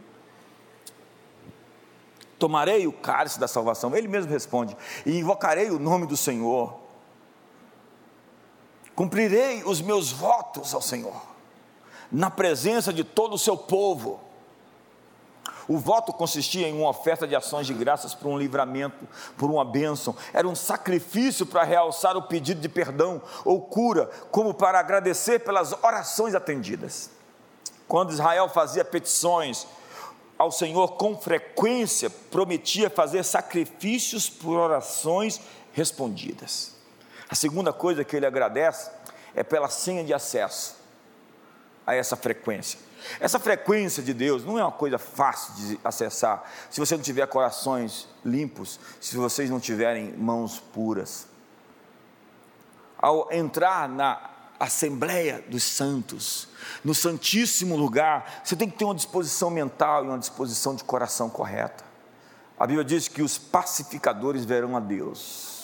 S1: tomarei o cálice da salvação. Ele mesmo responde: e invocarei o nome do Senhor. Cumprirei os meus votos ao Senhor, na presença de todo o seu povo. O voto consistia em uma oferta de ações de graças por um livramento, por uma bênção. Era um sacrifício para realçar o pedido de perdão ou cura, como para agradecer pelas orações atendidas. Quando Israel fazia petições, ao Senhor com frequência prometia fazer sacrifícios por orações respondidas. A segunda coisa que ele agradece é pela senha de acesso a essa frequência. Essa frequência de Deus não é uma coisa fácil de acessar se você não tiver corações limpos, se vocês não tiverem mãos puras. Ao entrar na Assembleia dos Santos, no Santíssimo Lugar, você tem que ter uma disposição mental e uma disposição de coração correta. A Bíblia diz que os pacificadores verão a Deus.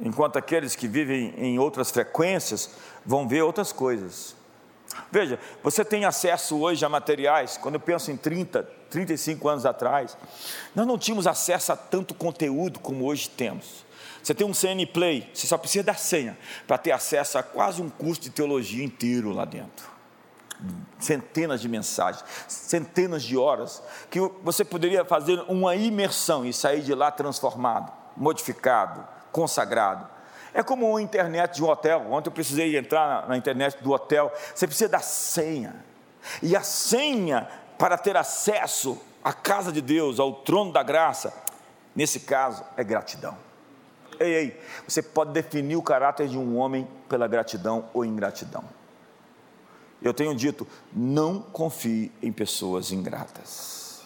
S1: Enquanto aqueles que vivem em outras frequências vão ver outras coisas. Veja, você tem acesso hoje a materiais, quando eu penso em 30, 35 anos atrás, nós não tínhamos acesso a tanto conteúdo como hoje temos. Você tem um CN Play, você só precisa da senha para ter acesso a quase um curso de teologia inteiro lá dentro centenas de mensagens, centenas de horas, que você poderia fazer uma imersão e sair de lá transformado, modificado, consagrado. É como a internet de um hotel. Ontem eu precisei entrar na internet do hotel. Você precisa da senha. E a senha para ter acesso à casa de Deus, ao trono da graça, nesse caso, é gratidão. Ei, ei, você pode definir o caráter de um homem pela gratidão ou ingratidão. Eu tenho dito: não confie em pessoas ingratas.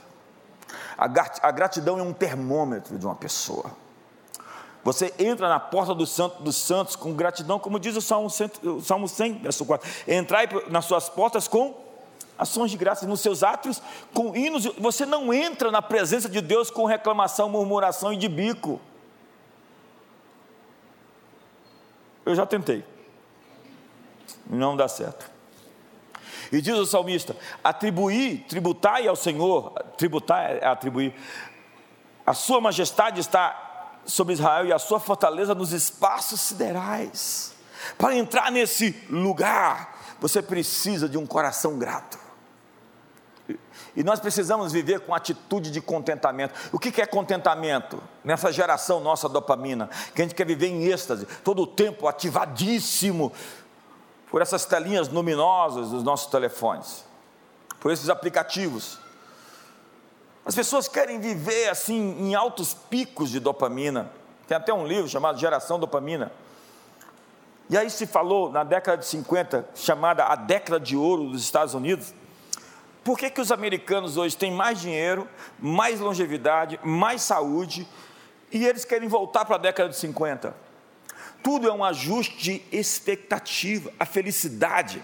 S1: A gratidão é um termômetro de uma pessoa. Você entra na porta do Santo dos Santos com gratidão, como diz o Salmo 100, o Salmo 100 verso 4. Entrai nas suas portas com ações de graça, nos seus atos com hinos. Você não entra na presença de Deus com reclamação, murmuração e de bico. Eu já tentei. Não dá certo. E diz o salmista: atribuir, tributai ao Senhor, tributar é atribuir, a sua majestade está sobre Israel e a sua fortaleza nos espaços siderais. Para entrar nesse lugar, você precisa de um coração grato. E nós precisamos viver com atitude de contentamento. O que é contentamento? Nessa geração nossa dopamina, que a gente quer viver em êxtase, todo o tempo ativadíssimo, por essas telinhas luminosas dos nossos telefones, por esses aplicativos. As pessoas querem viver assim em altos picos de dopamina. Tem até um livro chamado Geração Dopamina. E aí se falou na década de 50, chamada a década de ouro dos Estados Unidos. Por que, que os americanos hoje têm mais dinheiro, mais longevidade, mais saúde, e eles querem voltar para a década de 50? tudo é um ajuste de expectativa. A felicidade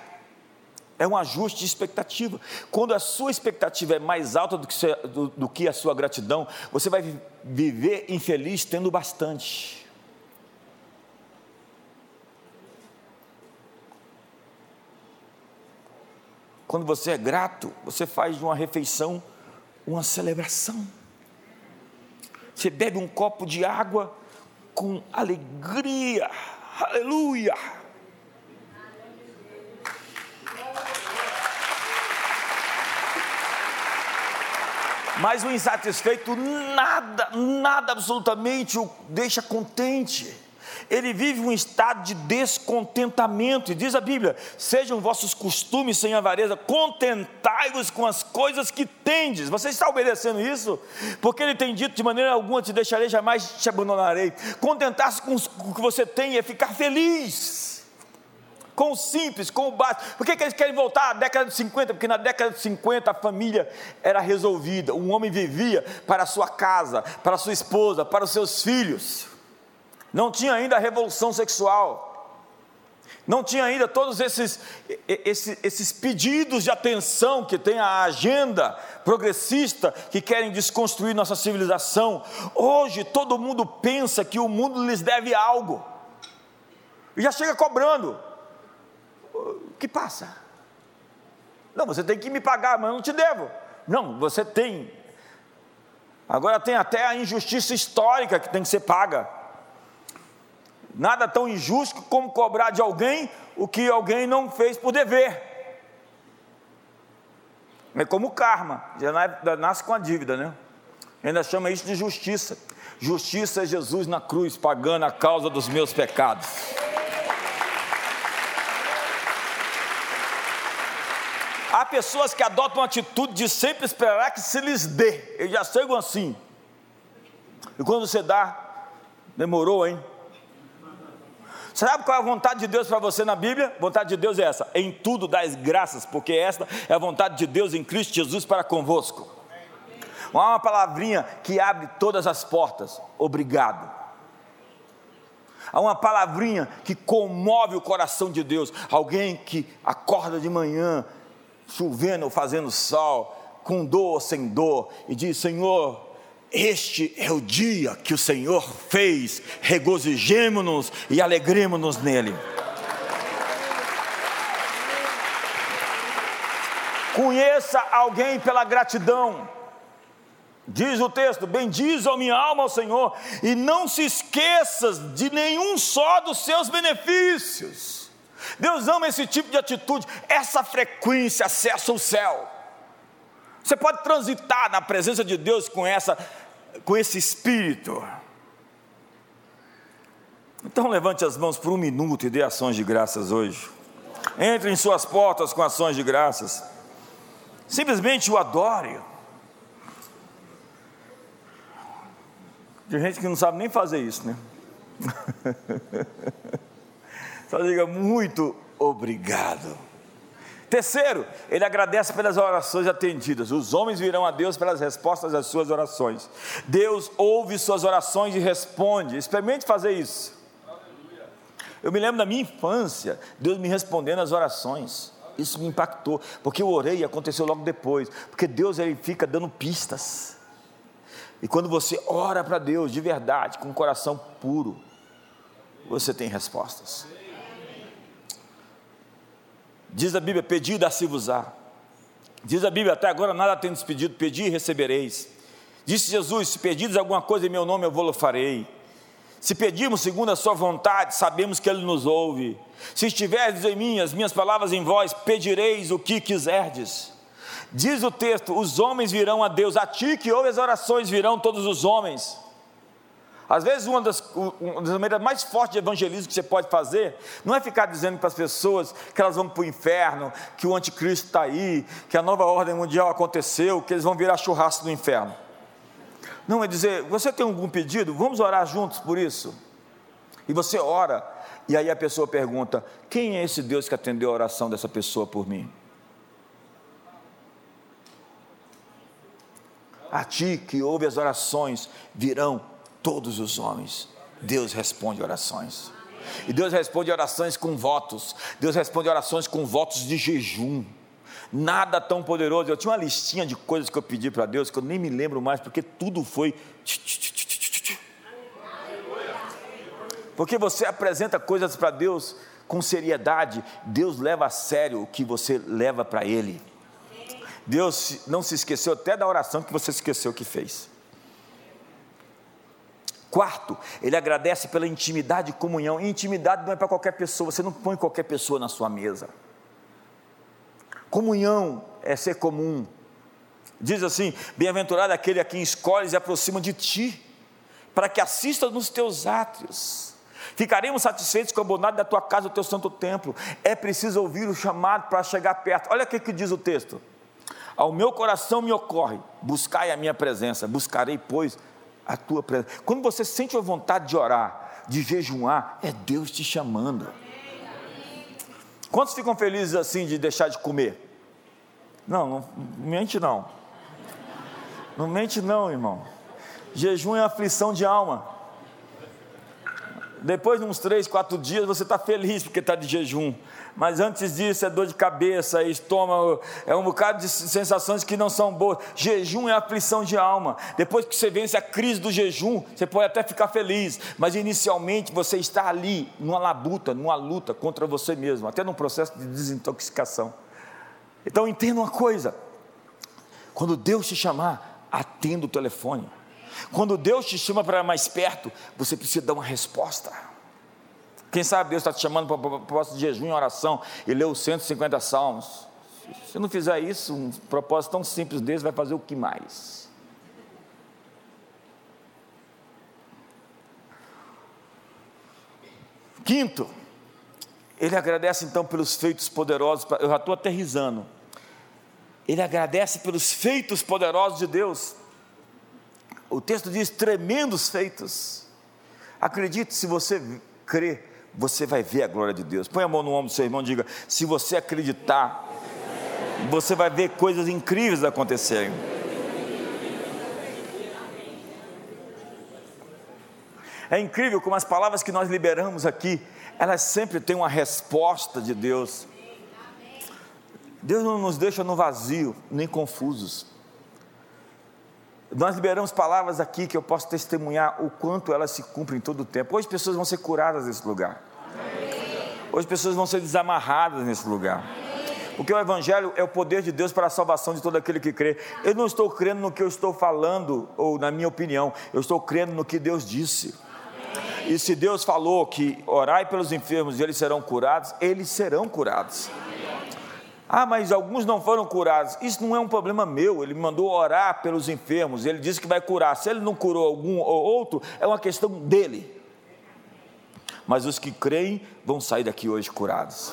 S1: é um ajuste de expectativa. Quando a sua expectativa é mais alta do que, do, do que a sua gratidão, você vai viver infeliz tendo bastante. Quando você é grato, você faz de uma refeição uma celebração. Você bebe um copo de água, com alegria. Aleluia! Mas o insatisfeito nada, nada absolutamente o deixa contente ele vive um estado de descontentamento, e diz a Bíblia: sejam vossos costumes sem avareza, contentai-vos com as coisas que tendes. Você está obedecendo isso? Porque ele tem dito: de maneira alguma te deixarei, jamais te abandonarei. Contentar-se com o que você tem é ficar feliz com o simples, com o básico. Por que, que eles querem voltar à década de 50? Porque na década de 50 a família era resolvida. Um homem vivia para a sua casa, para a sua esposa, para os seus filhos não tinha ainda a revolução sexual, não tinha ainda todos esses, esses, esses, pedidos de atenção que tem a agenda progressista que querem desconstruir nossa civilização. Hoje todo mundo pensa que o mundo lhes deve algo, e já chega cobrando. O que passa? Não, você tem que me pagar, mas eu não te devo. Não, você tem. Agora tem até a injustiça histórica que tem que ser paga. Nada tão injusto como cobrar de alguém o que alguém não fez por dever. É como karma, já nasce com a dívida, né? Ainda chama isso de justiça. Justiça é Jesus na cruz, pagando a causa dos meus pecados. Há pessoas que adotam a atitude de sempre esperar que se lhes dê. Eu já chego assim. E quando você dá, demorou, hein? Sabe qual é a vontade de Deus para você na Bíblia? A vontade de Deus é essa: em tudo dais graças, porque esta é a vontade de Deus em Cristo Jesus para convosco. Há uma palavrinha que abre todas as portas: obrigado. Há uma palavrinha que comove o coração de Deus. Alguém que acorda de manhã, chovendo ou fazendo sol, com dor ou sem dor, e diz: Senhor, este é o dia que o Senhor fez, regozijemo-nos e alegremos-nos nele. Conheça alguém pela gratidão. Diz o texto: Bendiz a minha alma ao Senhor, e não se esqueças de nenhum só dos seus benefícios. Deus ama esse tipo de atitude, essa frequência acessa o céu. Você pode transitar na presença de Deus com essa com esse espírito. Então levante as mãos por um minuto e dê ações de graças hoje. Entre em suas portas com ações de graças. Simplesmente o adore. Tem gente que não sabe nem fazer isso, né? Só diga muito obrigado. Terceiro, ele agradece pelas orações atendidas. Os homens virão a Deus pelas respostas às suas orações. Deus ouve suas orações e responde. Experimente fazer isso. Eu me lembro da minha infância, Deus me respondendo as orações. Isso me impactou, porque eu orei e aconteceu logo depois. Porque Deus ele fica dando pistas. E quando você ora para Deus de verdade, com o coração puro, você tem respostas. Diz a Bíblia: Pedi e dá-se-vos-á. Diz a Bíblia: Até agora nada tendes pedido, pedi e recebereis. Disse Jesus: Se pedires alguma coisa em meu nome, eu vou-lo farei. Se pedirmos segundo a Sua vontade, sabemos que Ele nos ouve. Se estiverdes em mim, as minhas palavras em vós, pedireis o que quiserdes. Diz o texto: Os homens virão a Deus, a ti que ouve as orações virão todos os homens. Às vezes, uma das, uma das maneiras mais fortes de evangelismo que você pode fazer não é ficar dizendo para as pessoas que elas vão para o inferno, que o anticristo está aí, que a nova ordem mundial aconteceu, que eles vão virar churrasco do inferno. Não, é dizer, você tem algum pedido? Vamos orar juntos por isso. E você ora, e aí a pessoa pergunta: quem é esse Deus que atendeu a oração dessa pessoa por mim? A ti que ouve as orações virão todos os homens. Deus responde orações. E Deus responde orações com votos. Deus responde orações com votos de jejum. Nada tão poderoso. Eu tinha uma listinha de coisas que eu pedi para Deus que eu nem me lembro mais, porque tudo foi. Porque você apresenta coisas para Deus com seriedade, Deus leva a sério o que você leva para Ele. Deus não se esqueceu até da oração que você esqueceu que fez. Quarto, ele agradece pela intimidade e comunhão. E intimidade não é para qualquer pessoa, você não põe qualquer pessoa na sua mesa. Comunhão é ser comum. Diz assim: Bem-aventurado aquele a quem escolhes e aproxima de ti, para que assista nos teus átrios. Ficaremos satisfeitos com a bondade da tua casa, do teu santo templo. É preciso ouvir o chamado para chegar perto. Olha o que, que diz o texto. Ao meu coração me ocorre, buscai a minha presença, buscarei, pois, a tua presença. Quando você sente a vontade de orar, de jejuar, é Deus te chamando. Quantos ficam felizes assim de deixar de comer? Não, não mente não. Não mente não, irmão. Jejum é aflição de alma. Depois de uns três, quatro dias, você está feliz porque está de jejum mas antes disso é dor de cabeça, é estômago, é um bocado de sensações que não são boas. Jejum é aflição de alma. Depois que você vence a crise do jejum, você pode até ficar feliz, mas inicialmente você está ali numa labuta, numa luta contra você mesmo, até num processo de desintoxicação. Então entenda uma coisa: quando Deus te chamar, atenda o telefone. Quando Deus te chama para mais perto, você precisa dar uma resposta. Quem sabe Deus está te chamando para o propósito de jejum e oração e ler os 150 salmos. Se não fizer isso, um propósito tão simples desse vai fazer o que mais? Quinto, ele agradece então pelos feitos poderosos, eu já estou aterrizando. Ele agradece pelos feitos poderosos de Deus. O texto diz tremendos feitos. Acredite, se você crê, você vai ver a glória de Deus. Põe a mão no ombro do seu irmão e diga: se você acreditar, você vai ver coisas incríveis acontecerem. É incrível como as palavras que nós liberamos aqui, elas sempre têm uma resposta de Deus. Deus não nos deixa no vazio, nem confusos. Nós liberamos palavras aqui que eu posso testemunhar o quanto elas se cumprem todo o tempo. Hoje pessoas vão ser curadas nesse lugar. Hoje pessoas vão ser desamarradas nesse lugar. Porque o Evangelho é o poder de Deus para a salvação de todo aquele que crê. Eu não estou crendo no que eu estou falando, ou na minha opinião, eu estou crendo no que Deus disse. E se Deus falou que orai pelos enfermos e eles serão curados, eles serão curados. Ah, mas alguns não foram curados. Isso não é um problema meu. Ele me mandou orar pelos enfermos. Ele disse que vai curar. Se ele não curou algum ou outro, é uma questão dele. Mas os que creem vão sair daqui hoje curados.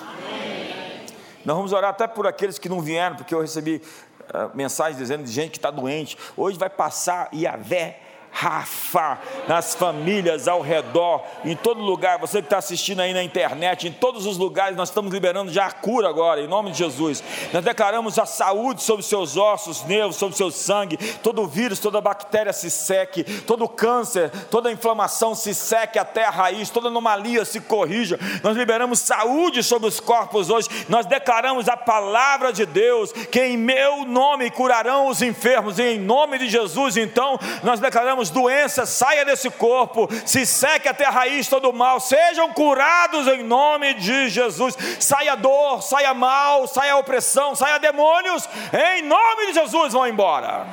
S1: Nós vamos orar até por aqueles que não vieram, porque eu recebi uh, mensagens dizendo de gente que está doente. Hoje vai passar Iavé Rafa, nas famílias ao redor, em todo lugar, você que está assistindo aí na internet, em todos os lugares, nós estamos liberando já a cura agora, em nome de Jesus. Nós declaramos a saúde sobre seus ossos, nervos, sobre seu sangue, todo vírus, toda bactéria se seque, todo câncer, toda inflamação se seque até a raiz, toda anomalia se corrija. Nós liberamos saúde sobre os corpos hoje, nós declaramos a palavra de Deus, que em meu nome curarão os enfermos, e em nome de Jesus, então, nós declaramos declaramos: doença, saia desse corpo, se seque até a raiz todo mal, sejam curados em nome de Jesus. Saia dor, saia mal, saia opressão, saia demônios, em nome de Jesus vão embora.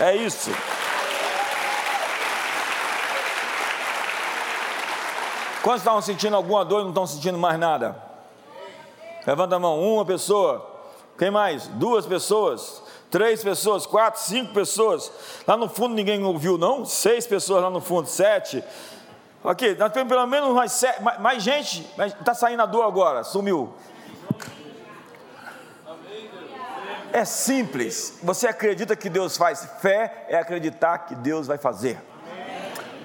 S1: É isso. Quantos estavam sentindo alguma dor e não estão sentindo mais nada? Levanta a mão, uma pessoa. Quem mais? Duas pessoas três pessoas, quatro, cinco pessoas. Lá no fundo ninguém ouviu, não? Seis pessoas lá no fundo, sete. Ok, nós temos pelo menos mais, sete, mais, mais gente, está saindo a dor agora, sumiu. É simples. Você acredita que Deus faz? Fé é acreditar que Deus vai fazer.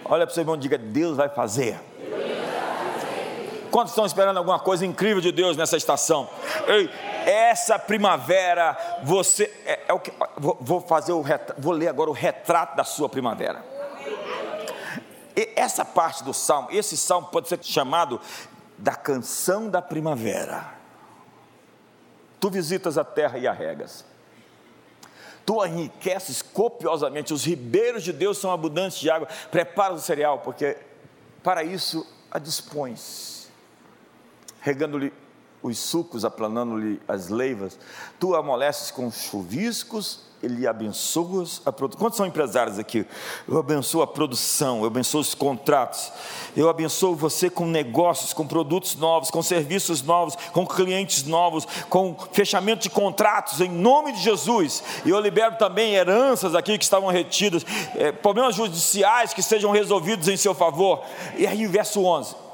S1: Olha para o seu irmão e diga: Deus vai fazer. Quantos estão esperando alguma coisa incrível de Deus nessa estação? Ei, essa primavera, você é, é o que vou, vou fazer o retrato, vou ler agora o retrato da sua primavera. E essa parte do salmo, esse salmo pode ser chamado da canção da primavera. Tu visitas a terra e a regas. Tu enriqueces copiosamente, os ribeiros de Deus são abundantes de água. Prepara o cereal, porque para isso a dispões, regando-lhe os sucos, aplanando-lhe as leivas, tu amoleces com chuviscos ele abençoa a produção. Quantos são empresários aqui? Eu abençoo a produção, eu abençoo os contratos, eu abençoo você com negócios, com produtos novos, com serviços novos, com clientes novos, com fechamento de contratos, em nome de Jesus. E eu libero também heranças aqui que estavam retidas, é, problemas judiciais que sejam resolvidos em seu favor. E aí, verso 11: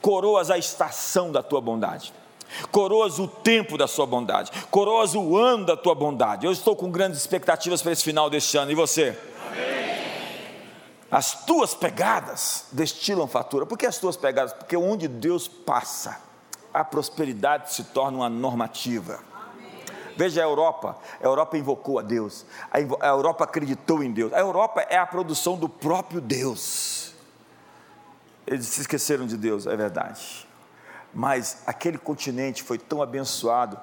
S1: coroas a estação da tua bondade coroas o tempo da sua bondade, coroas o ano da tua bondade. Eu estou com grandes expectativas para esse final deste ano, e você? As tuas pegadas destilam fatura. Por que as tuas pegadas? Porque onde Deus passa, a prosperidade se torna uma normativa. Veja a Europa, a Europa invocou a Deus, a Europa acreditou em Deus, a Europa é a produção do próprio Deus. Eles se esqueceram de Deus, é verdade mas aquele continente foi tão abençoado.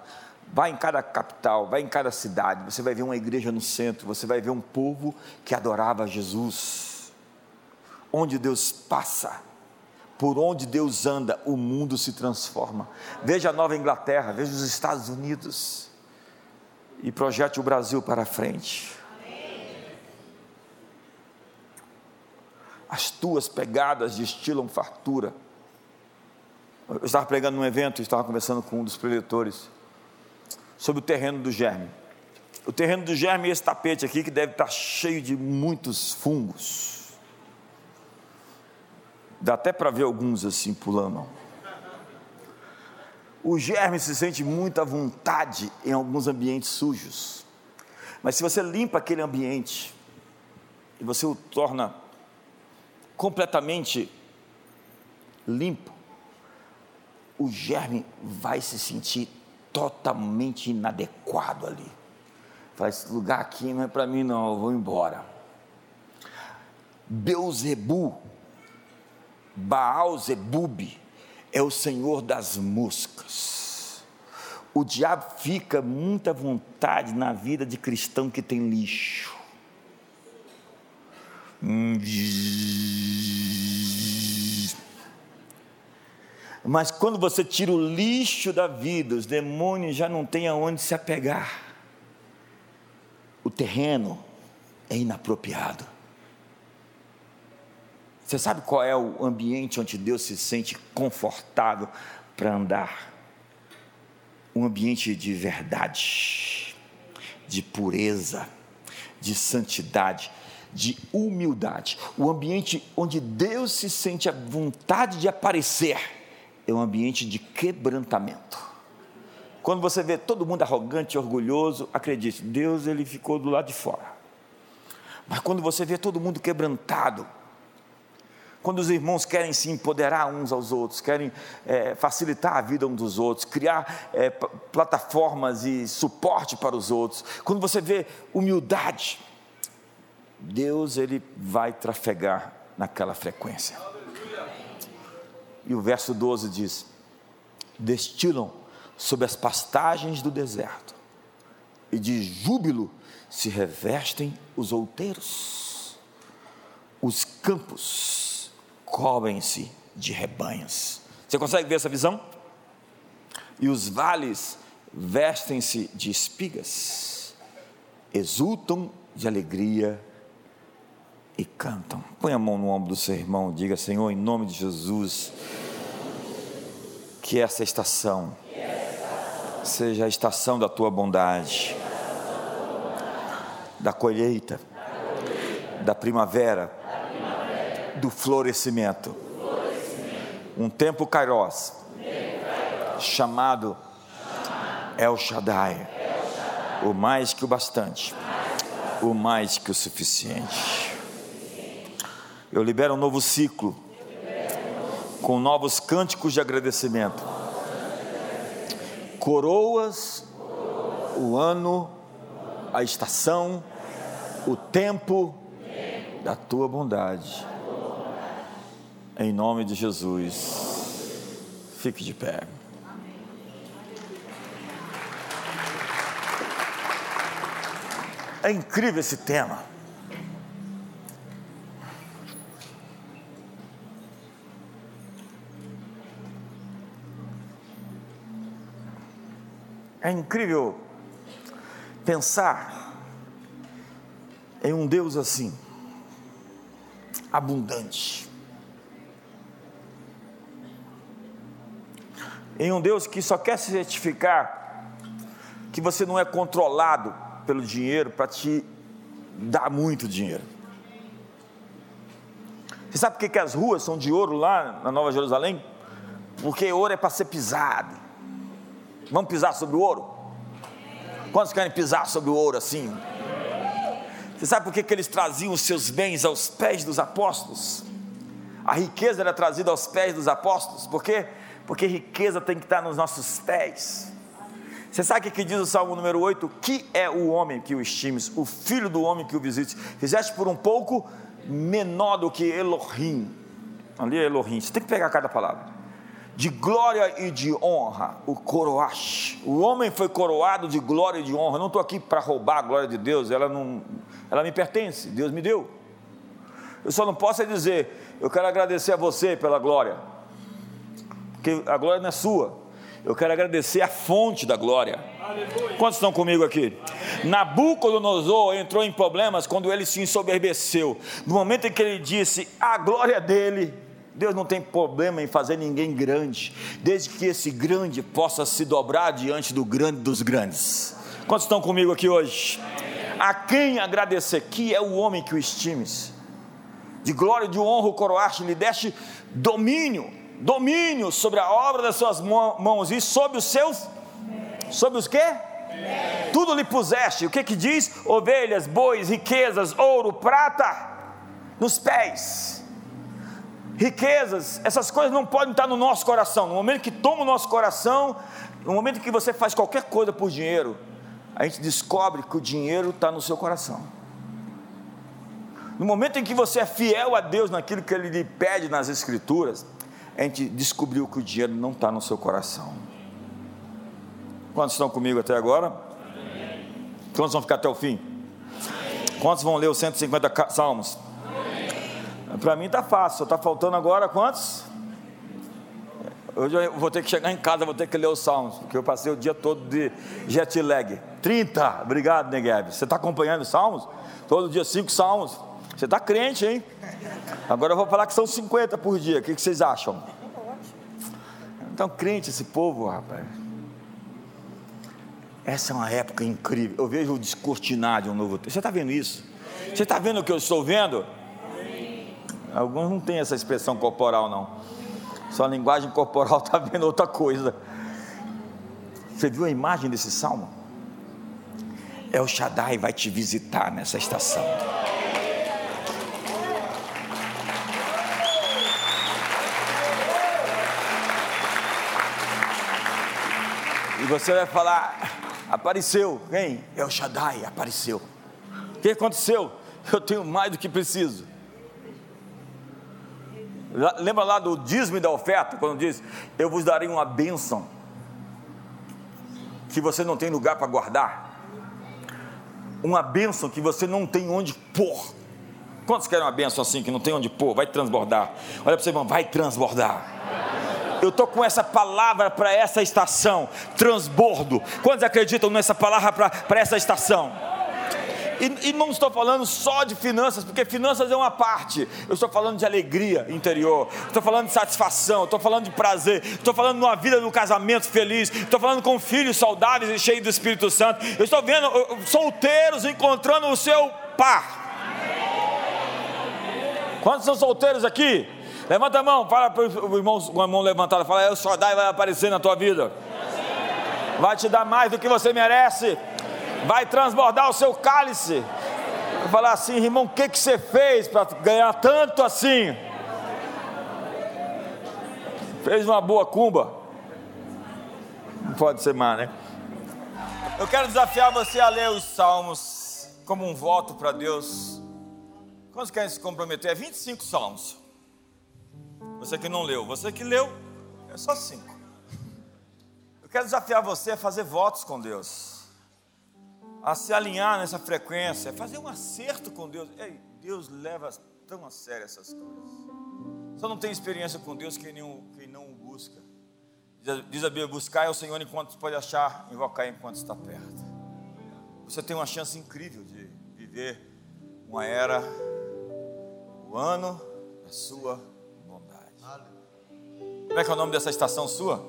S1: Vai em cada capital, vai em cada cidade, você vai ver uma igreja no centro, você vai ver um povo que adorava Jesus. Onde Deus passa, por onde Deus anda, o mundo se transforma. Veja a Nova Inglaterra, veja os Estados Unidos e projete o Brasil para frente. As tuas pegadas destilam fartura eu estava pregando num evento, estava conversando com um dos preletores sobre o terreno do germe. O terreno do germe é esse tapete aqui que deve estar cheio de muitos fungos. Dá até para ver alguns assim pulando. O germe se sente muita vontade em alguns ambientes sujos. Mas se você limpa aquele ambiente e você o torna completamente limpo, o germe vai se sentir totalmente inadequado ali. Fala, esse lugar aqui não é para mim não, eu vou embora. Beuzebu, Baal Zebub, é o senhor das moscas. O diabo fica muita vontade na vida de cristão que tem lixo. Mas quando você tira o lixo da vida, os demônios já não têm aonde se apegar. O terreno é inapropriado. Você sabe qual é o ambiente onde Deus se sente confortável para andar? Um ambiente de verdade, de pureza, de santidade, de humildade. O ambiente onde Deus se sente a vontade de aparecer é um ambiente de quebrantamento. Quando você vê todo mundo arrogante orgulhoso, acredite, Deus ele ficou do lado de fora. Mas quando você vê todo mundo quebrantado, quando os irmãos querem se empoderar uns aos outros, querem é, facilitar a vida uns dos outros, criar é, plataformas e suporte para os outros, quando você vê humildade, Deus ele vai trafegar naquela frequência. E o verso 12 diz: destilam sob as pastagens do deserto, e de júbilo se revestem os outeiros, os campos cobrem-se de rebanhos. Você consegue ver essa visão? E os vales vestem-se de espigas, exultam de alegria e cantam. Põe a mão no ombro do seu irmão, diga: Senhor, em nome de Jesus, que essa estação seja a estação da tua bondade, da colheita, da primavera do florescimento. Um tempo Kairos, chamado El Shaddai, o mais que o bastante, o mais que o suficiente. Eu libero um novo ciclo, com novos cânticos de agradecimento, coroas, o ano, a estação, o tempo da tua bondade em nome de Jesus. Fique de pé. É incrível esse tema. É incrível pensar em um Deus assim, abundante, em um Deus que só quer se certificar que você não é controlado pelo dinheiro para te dar muito dinheiro. Você sabe por que, que as ruas são de ouro lá na Nova Jerusalém? Porque ouro é para ser pisado. Vamos pisar sobre o ouro? Quantos querem pisar sobre o ouro assim? Você sabe por que, que eles traziam os seus bens aos pés dos apóstolos? A riqueza era trazida aos pés dos apóstolos, por quê? porque riqueza tem que estar nos nossos pés. Você sabe o que diz o Salmo número 8? Que é o homem que o estimes, o filho do homem que o visite. Fizeste por um pouco menor do que Elohim. Ali é Elohim, você tem que pegar cada palavra. De glória e de honra, o coroaste. O homem foi coroado de glória e de honra. Eu não estou aqui para roubar a glória de Deus, ela, não, ela me pertence, Deus me deu. Eu só não posso dizer, eu quero agradecer a você pela glória porque a glória não é sua. Eu quero agradecer a fonte da glória. Quantos estão comigo aqui? Nabucodonosor entrou em problemas quando ele se ensoberbeceu. No momento em que ele disse a glória dele, Deus não tem problema em fazer ninguém grande, desde que esse grande possa se dobrar diante do grande dos grandes. Quantos estão comigo aqui hoje? A quem agradecer? Que é o homem que o estimes? De glória e de honra o coroaste, lhe deste domínio domínio sobre a obra das suas mãos e sobre os seus, sobre os quê? Tudo lhe puseste. O que que diz? Ovelhas, bois, riquezas, ouro, prata, nos pés. Riquezas, essas coisas não podem estar no nosso coração. No momento que toma o nosso coração, no momento que você faz qualquer coisa por dinheiro, a gente descobre que o dinheiro está no seu coração. No momento em que você é fiel a Deus naquilo que Ele lhe pede nas Escrituras, a gente descobriu que o dinheiro não está no seu coração. Quantos estão comigo até agora? Quantos vão ficar até o fim? Quantos vão ler os 150 salmos? Para mim está fácil, está faltando agora quantos? Hoje eu vou ter que chegar em casa, vou ter que ler os salmos, porque eu passei o dia todo de jet lag. 30, obrigado, Negev. Você está acompanhando os salmos? Todo dia cinco salmos. Você está crente, hein? Agora eu vou falar que são 50 por dia. O que, que vocês acham? Então, crente esse povo, rapaz. Essa é uma época incrível. Eu vejo o descortinar de um novo tempo. Você está vendo isso? Você está vendo o que eu estou vendo? Alguns não têm essa expressão corporal, não. Sua linguagem corporal está vendo outra coisa. Você viu a imagem desse salmo? É o Shaddai vai te visitar nessa estação. E você vai falar, apareceu, quem? É o Shaddai, apareceu. O que aconteceu? Eu tenho mais do que preciso. Lembra lá do dízimo e da oferta, quando diz: Eu vos darei uma bênção que você não tem lugar para guardar, uma bênção que você não tem onde pôr. Quantos querem uma bênção assim que não tem onde pôr? Vai transbordar. Olha para você, irmão, vai transbordar. Eu estou com essa palavra para essa estação, transbordo. Quantos acreditam nessa palavra para essa estação? E, e, não estou falando só de finanças, porque finanças é uma parte. Eu estou falando de alegria interior, estou falando de satisfação, estou falando de prazer, estou falando de uma vida no casamento feliz, estou falando com filhos saudáveis e cheios do Espírito Santo. Eu estou vendo solteiros encontrando o seu par. Quantos são solteiros aqui? Levanta a mão, fala para o irmão com a mão levantada, fala, é o Shaddai vai aparecer na tua vida. Vai te dar mais do que você merece vai transbordar o seu cálice. Vou falar assim, irmão, o que, que você fez para ganhar tanto assim? Fez uma boa cumba. Não pode ser mais, né? Eu quero desafiar você a ler os salmos como um voto para Deus. Quantos querem se comprometer? É 25 salmos. Você que não leu, você que leu, é só 5. Eu quero desafiar você a fazer votos com Deus a se alinhar nessa frequência, fazer um acerto com Deus. Ei, Deus leva tão a sério essas coisas. Só não tem experiência com Deus quem não, quem não o busca. Diz a Bíblia: buscar é o Senhor enquanto pode achar, invocar enquanto está perto. Você tem uma chance incrível de viver uma era, o ano da sua bondade. Como é que é o nome dessa estação sua?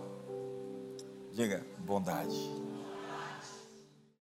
S1: Diga, bondade.